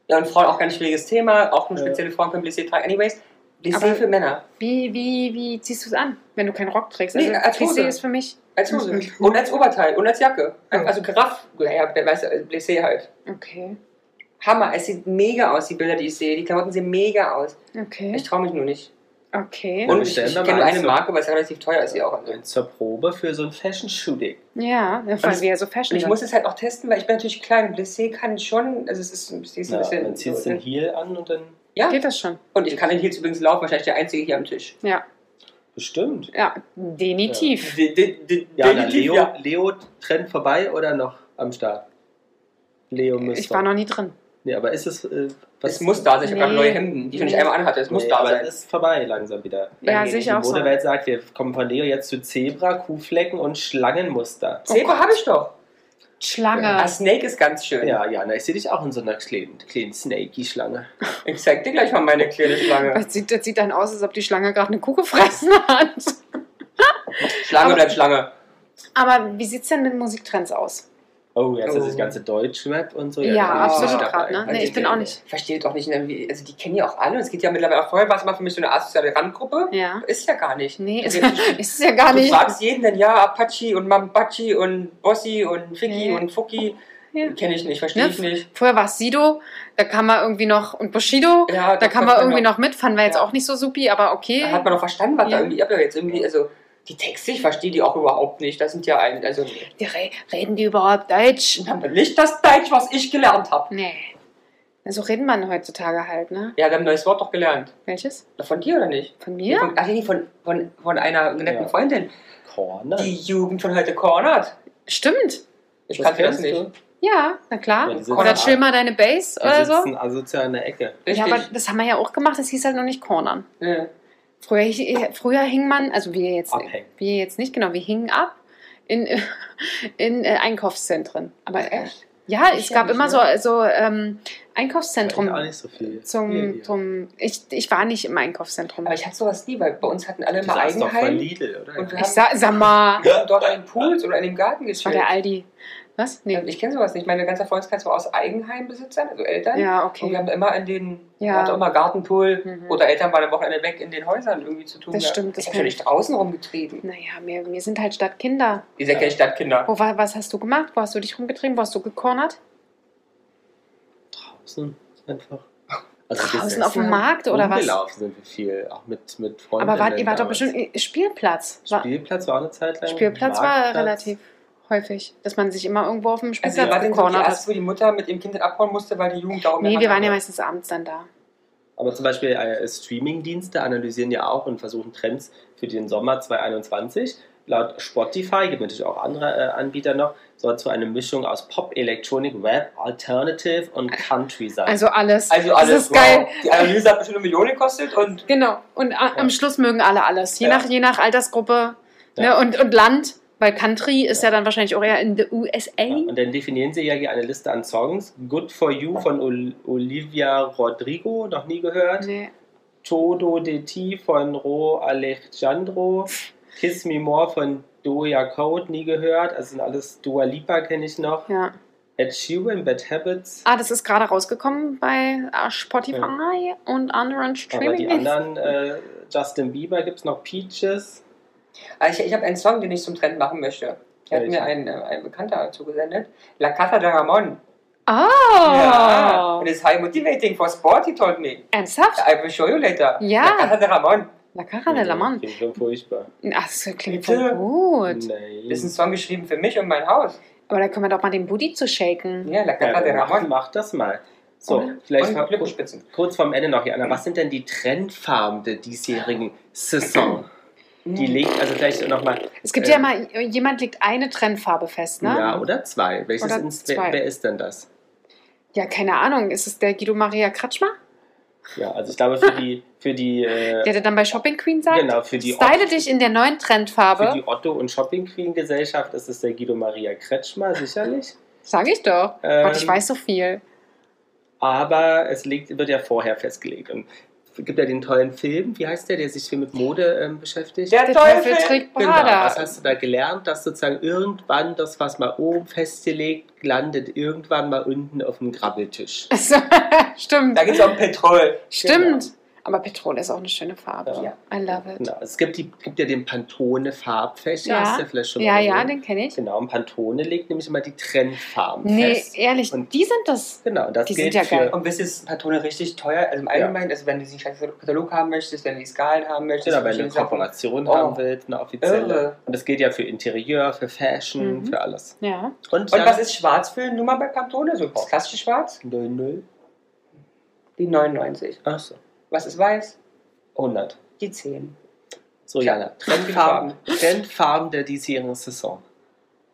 Ja, und Frauen auch ganz schwieriges Thema. Auch nur Ja. spezielle Frauen können Plissé tragen. Anyways, Plissé Aber- für Männer. Wie, wie, wie ziehst du es an, wenn du keinen Rock trägst? Nee, Also, als Hose. Plissé ist für mich. Als Hose. Mhm. Und als Oberteil und als Jacke. Ja. Also Graff. Ja, der weiß Plissé halt. Okay. Hammer. Es sieht mega aus, die Bilder, die ich sehe. Die Klamotten sehen mega aus. Okay. Ich traue mich nur nicht. Okay. Und ich, stellen ich wir kenne nur eine so- Marke, weil es relativ teuer ist, die auch. Und zur Probe für so ein Fashion-Shooting. Ja, weil wir ja so Fashion ich muss es halt auch testen, weil ich bin natürlich klein. Plissé kann schon, also es ist, es ist ein Ja, bisschen. dann ziehst du den Heel an und dann ja, Geht das schon? und ich kann den Heels übrigens laufen, wahrscheinlich der einzige hier am Tisch. Ja. bestimmt. Ja, definitiv. De, de, de, Ja, definitiv, Leo, ja. Leo Trend vorbei oder noch am Start? Leo müsste. Ich war noch nie drin. Nee, aber ist es. Äh, Es muss da sein. Ich habe gerade Nee. neue Hemden, die ich noch nicht einmal anhatte. Es muss nee, da aber sein. es ist vorbei langsam wieder. Ja, sehe ich Die auch so. Modewelt sagt, wir kommen von Leo jetzt zu Zebra, Kuhflecken und Schlangenmuster. Zebra habe ich doch. Schlange. Ah, Snake ist ganz schön. Ja, Jana, ich sehe dich auch in so einer kleinen, kleinen Snaky-Schlange. Ich zeig dir gleich mal meine kleine Schlange. Das sieht, das sieht dann aus, als ob die Schlange gerade eine Kuh gefressen hat. Schlange Aber- bleibt Schlange. Aber wie sieht es denn mit Musiktrends aus? Oh, jetzt ist Oh. das ganze Deutschrap und so. Ja, ich absolut grad, ne? Nee, ich denkt bin ja, auch nicht. Ich verstehe doch nicht, also die kennen ja auch alle. Es geht ja mittlerweile auch vorher, war es mal für mich so eine asoziale Randgruppe. Ja. Ist ja gar nicht. Nee, ist, Also, ist es ja gar Du nicht. fragst jeden dann, ja, Apache und Mambachi und Bossi und Fiki Nee. und Fuki. Ja. Kenne ich nicht, verstehe Ne? ich nicht. Vorher war es Sido, da kam man irgendwie noch, und Bushido, Ja, da kam man kann irgendwie man- noch mit, fanden wir jetzt Ja. auch nicht so supi, aber okay. Da hat man doch verstanden, was Ja. da irgendwie, aber jetzt irgendwie, also die Texte, ich verstehe die auch überhaupt nicht. Das sind ja ein, also Die re reden die überhaupt Deutsch? nicht das Deutsch, was ich gelernt habe. Nee. So redet man heutzutage halt, ne? Ja, wir haben ein neues Wort doch gelernt. Welches? Von dir oder nicht? Von mir? Von, ach nee, von, von, von einer netten Ja. Freundin. Corner. Die Jugend von heute cornert. Stimmt. Ich Das kannte das nicht. du? Ja, na klar. Ja, oder chill mal deine Base Die oder so. sitzen asozial in der Ecke. Ja, aber Richtig. das haben wir ja auch gemacht, das hieß halt noch nicht Cornern. Ja. Früher, hi- früher hing man, also wir jetzt, Abhängen. wir jetzt nicht, genau, wir hingen ab in, in äh, Einkaufszentren. Aber äh, Echt? ja, Ich es gab immer ne? so, so ähm, Einkaufszentrum. Auch nicht so viel. Zum, Hier, hier. zum ich, ich war nicht im Einkaufszentrum. Aber ich hatte sowas nie, weil bei uns hatten alle mal doch von Eigenheim. Lidl, oder? Und wir Ich haben, sag, sag mal, wir haben dort einen Pool oder in dem Garten das war der Aldi. Was? Nee. Ich kenne sowas nicht. Meine ganze Freundeskreis war aus Eigenheimbesitzern, also Eltern. Ja, Und wir okay. haben immer in den, Ja. ja. hatte immer Gartenpool Mhm. oder Eltern waren am Wochenende weg in den Häusern irgendwie zu tun. Das gehabt. stimmt, das Ich habe ich. nicht draußen rumgetrieben. Naja, wir, wir sind halt Stadtkinder. Ihr seid keine Stadtkinder. Wo, wa- was hast du gemacht? Wo hast du dich rumgetrieben? Wo hast du gekornert? Draußen einfach. Also Draußen auf dem Markt oder was? Rumgelaufen sind wir viel, auch mit, mit Freunden. Aber wart, ihr wart doch bestimmt Spielplatz. War, Spielplatz war eine Zeit lang. Spielplatz war Marktplatz. relativ häufig, dass man sich immer irgendwo auf dem Also Spielplatz ihr wart denn so die gekornert erste, hat. wo die Mutter mit ihrem Kind abhauen musste, weil die Jugend darum Nee, wir waren ja meistens abends dann da. Aber zum Beispiel äh, Streaming-Dienste analysieren ja auch und versuchen Trends für den Sommer 2021. Laut Spotify, gibt natürlich auch andere äh, Anbieter noch, soll es so eine Mischung aus Pop, Electronic, Rap, Alternative und Country sein. Also alles. Also Das alles, ist geil. wow. Die Analyse hat bestimmt eine Million gekostet und Genau. Und a- am Schluss mögen alle alles. Je, Ja. nach, je nach Altersgruppe Ja. ne, und, und Land. Weil Country ist ja. dann wahrscheinlich auch eher in the USA. Ja, und dann definieren sie ja hier eine Liste an Songs. Good for You von Ol Olivia Rodrigo, noch nie gehört. Nee. Todo de Ti von Ro Alejandro. Kiss Me More von Doja Code, nie gehört. Also sind alles Dua Lipa kenne ich noch. Ja. Ed Sheeran, Bad Habits. Ah, das ist gerade rausgekommen bei äh, Spotify und anderen Aber Streaming. die anderen, äh, Justin Bieber gibt es noch Peaches. Also ich, ich habe einen Song, den ich zum Trend machen möchte. Der hat mir ein, äh, ein Bekannter zugesendet. La Casa de Ramon. Ah! Ja. Und it's high motivating for sport, he told me. Ernsthaft? I will show you later. Ja. La Casa de Ramon. La Cara de la Man. Klingt schon furchtbar. Ach, das klingt Bitte? voll gut. Nein. Das ist ein Song geschrieben für mich und mein Haus. Aber da können wir doch mal den Booty zu shaken. Ja, La Casa ja, de Ramon. mach das mal. So, Oder? vielleicht Und kurz, kurz vorm Ende noch, Jana. Was sind denn die Trendfarben der diesjährigen Saison? Die legt, also vielleicht nochmal, Es gibt Äh. ja mal, jemand legt eine Trendfarbe fest, ne? ja, oder zwei. Welches Oder ins, zwei. Wer, wer ist denn das? Ja, keine Ahnung. Ist es der Guido Maria Kratschmer? Ja, also ich glaube für die, für die, äh, Der dann bei Shopping Queen sagt? genau, für die, Style Otto, dich in der neuen für Trendfarbe. die Otto und Shopping Queen Gesellschaft ist es der Guido Maria Kretschmer, sicherlich. Sag ich doch. Ähm, Gott, ich weiß so viel. Aber es liegt, wird ja vorher festgelegt. Und gibt ja den tollen Film, wie heißt der, der sich viel mit Mode ähm, beschäftigt? Der Der Teufel Teufel. trägt Genau, was Prada. hast du da gelernt, dass sozusagen irgendwann das, was mal oben festgelegt, landet irgendwann mal unten auf dem Grabbeltisch. Stimmt. Da geht es um Petrol. Stimmt. Aber Petrol ist auch eine schöne Farbe. Ja. I love it. Genau. Es gibt, die, gibt ja den Pantone Farbfächer, Ja. hast du vielleicht schon Ja, mal ja, den kenne ich. Genau, und Pantone legt nämlich immer die Trendfarben Nee, fest. ehrlich, Und- die sind das. Genau, das Die gilt sind ja für, geil. Und wisst ihr, ist Patrone richtig teuer? Also im Allgemeinen, also wenn du diesen Katalog haben möchtest, wenn du die Skalen haben möchtest, Genau, wenn du eine. Kooperation Oh. haben willst, eine offizielle. Irre. Und das gilt ja für Interieur, für Fashion, Mhm. für alles. Ja. Und, Und was ist schwarz für eine Nummer bei Pantone? So das klassische Schwarz? 00? Die 99. Achso, Was ist weiß? 100. Die 10. So, Jana, Trendfarben, Trendfarben der diesjährigen Saison.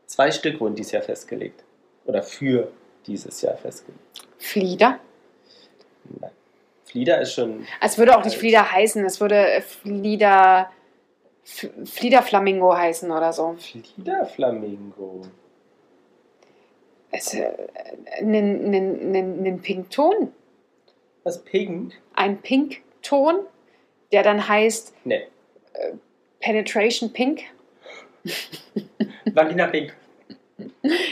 Zwei Stück wurden dieses Jahr festgelegt. Oder für dieses Jahr festgelegt. Flieder. Nein. Flieder ist schon. Es würde auch nicht. Flieder heißen. Es würde äh, Flieder. F- Fliederflamingo heißen oder so. Fliederflamingo. Es, äh, einen, einen, einen Pinkton. Was pink? Ein Pinkton, der dann heißt Nee. Penetration Pink. Vagina Pink.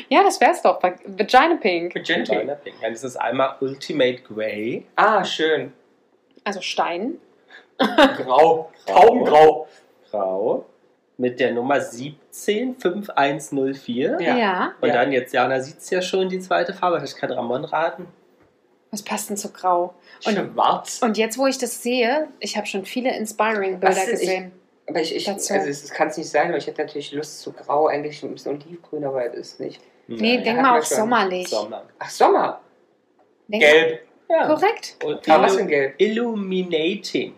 Ja, das wär's doch. Vagina Pink. Vagina Pink. Vagina Pink. Dann ist es einmal Ultimate Grey. Ah, schön. Also Stein. Grau. Taubengrau. Grau. Mit der Nummer 175104. Ja. Ja. Und Ja. dann jetzt, Jana sieht es ja schon, die zweite Farbe. Vielleicht kann Ramon raten. Was passt denn zu Grau? Und, Schwarz. und jetzt, wo ich das sehe, ich habe schon viele inspiring Bilder Was ist- gesehen. Aber ich, ich Dazu. also es kann es nicht sein, aber ich hätte natürlich Lust zu grau, eigentlich ein bisschen olivgrün, aber es ist nicht. Nee, Nein. denk mal auf sommerlich. Sommer. Ach, Sommer. Denk Gelb. Ja. Korrekt. Und was denn gelb? Illuminating.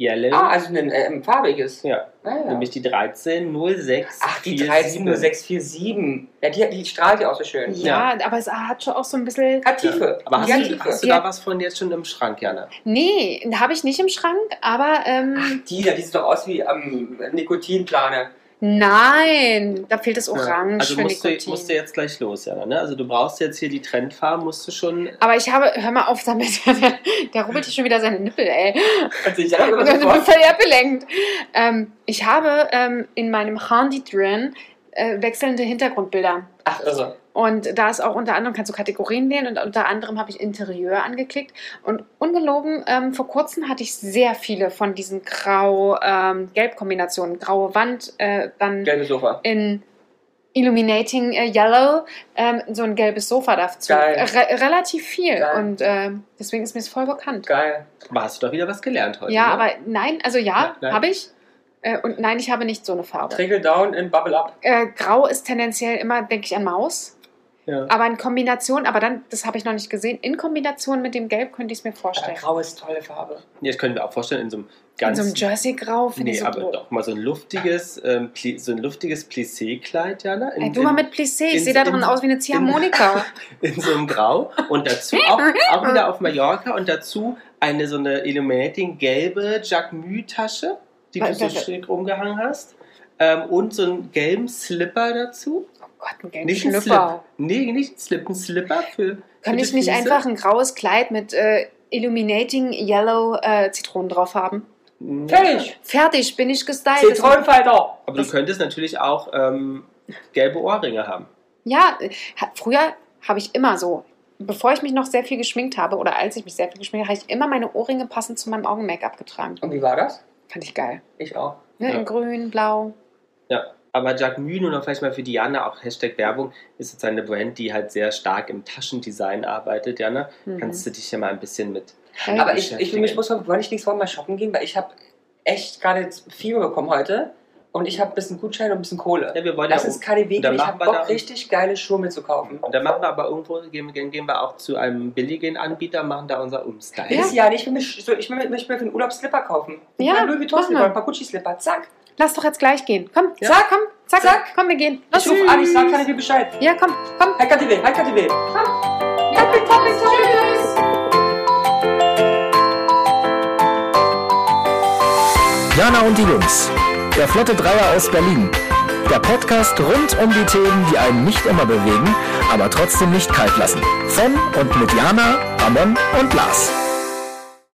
Yellow. Ah, also ein ähm, farbiges. ja. Ah, ja. Nämlich die 1306. Ach, die 130647. Ja, die, die strahlt ja auch so schön. Ja, aber es hat schon auch so ein bisschen. Hat Tiefe. Aber hast, die hat du, Tiefe. hast du Die da was von jetzt schon im Schrank, Jana? Nee, habe ich nicht im Schrank, aber ähm, Die, da, die sieht doch aus wie am Nikotinplane. Nein, da fehlt das Orange Also für musst du, Nikotin. musst du jetzt gleich los, Jana. Ne? Also du brauchst jetzt hier die Trendfarben, musst du schon. aber ich habe, hör mal auf damit, der, rubbelt hier schon wieder seine Nippel, ey. Also ich habe bin sofort. völlig abgelenkt. Ähm, ich habe ähm, in meinem Handy drin äh, wechselnde Hintergrundbilder. Ach, also. Und da ist auch unter anderem, kannst du Kategorien wählen und unter anderem habe ich Interieur angeklickt. Und ungelogen, ähm, vor kurzem hatte ich sehr viele von diesen Grau-Gelb-Kombinationen. Graue Wand, äh, dann Gelbe Sofa. in Illuminating äh, Yellow ähm, so ein gelbes Sofa dazu. Geil. Äh, Re relativ viel. Geil. Und ähm, deswegen ist mir es voll bekannt. Geil. Aber hast du doch wieder was gelernt heute. Ja, ne? aber nein, also ja, habe ich. Äh, und nein, ich habe nicht so eine Farbe. Trickle down in Bubble up. Äh, Grau ist tendenziell immer, denke ich, an Maus. Ja. Aber in Kombination, aber dann, das habe ich noch nicht gesehen, in Kombination mit dem Gelb könnte ich es mir vorstellen. Grau ist tolle Farbe. Ja, das können wir auch vorstellen, in so einem In ganz. so einem Jersey-Grau finde Nee, ich so aber doch mal so ein luftiges, ähm, so ein luftiges Plissé-Kleid, Jana. In, Ey, du mal in- mit Plissé, ich in- sehe da drin in- aus wie eine Ziehharmonika. in so einem Grau und dazu auch, auch wieder auf Mallorca und dazu eine so eine Illuminating gelbe Jacquemus-Tasche, die du Was- so schräg umgehangen hast. Ähm, und so einen gelben Slipper dazu. oh Gott, ein gelber Nicht ein Slip. Nee, nicht ein Slip, ein Slipper für. die ich nicht Füße. einfach ein graues Kleid mit äh, Illuminating Yellow äh, Zitronen drauf haben? Ja. Fertig. Fertig, bin ich gestylt. Zitronenfalter. Aber du könntest natürlich auch ähm, gelbe Ohrringe haben. Ja, früher habe ich immer so, bevor ich mich noch sehr viel geschminkt habe oder als ich mich sehr viel geschminkt habe, habe ich immer meine Ohrringe passend zu meinem Augen-Make-up getragen. Und wie war das? Fand ich geil. Ich auch. Ne? Ja. In grün, blau. Ja, aber Jacquemus, nur noch vielleicht mal für Diana, auch Hashtag Werbung, ist sozusagen eine Brand, die halt sehr stark im Taschendesign arbeitet. Jana, Mhm. kannst du dich ja mal ein bisschen mit. Äh, Aber ich, ich, ich muss mal, ich nächstes Mal mal shoppen gehen, weil ich habe echt gerade jetzt Fieber bekommen heute. Und ich habe ein bisschen Gutschein und ein bisschen Kohle. Ja, wir wollen Lass ja, und dann gehen. Ich habe Bock, da- richtig geile Schuhe mitzukaufen. Und dann machen wir aber irgendwo, gehen, gehen gehen wir auch zu einem billigen Anbieter, machen da unser Umstyle. Ja. Ist ja ich will mir, so, ich will mir, ich will mir für den Urlaub Slipper kaufen. Ja, Louis Vuitton Slipper, ein paar Gucci Slipper. Zack. Lass doch jetzt gleich gehen. Komm, Ja. zack, komm, zack, Zack. komm, wir gehen. Ich rufe an, ich sag KDW Bescheid. Ja, komm, komm. Hi KDW, hi KDW. Komm, komm, tschüss. Jana und die Jungs. Der Flotte Dreier aus Berlin. Der Podcast rund um die Themen, die einen nicht immer bewegen, aber trotzdem nicht kalt lassen. Von und mit Jana, Ramon und Lars.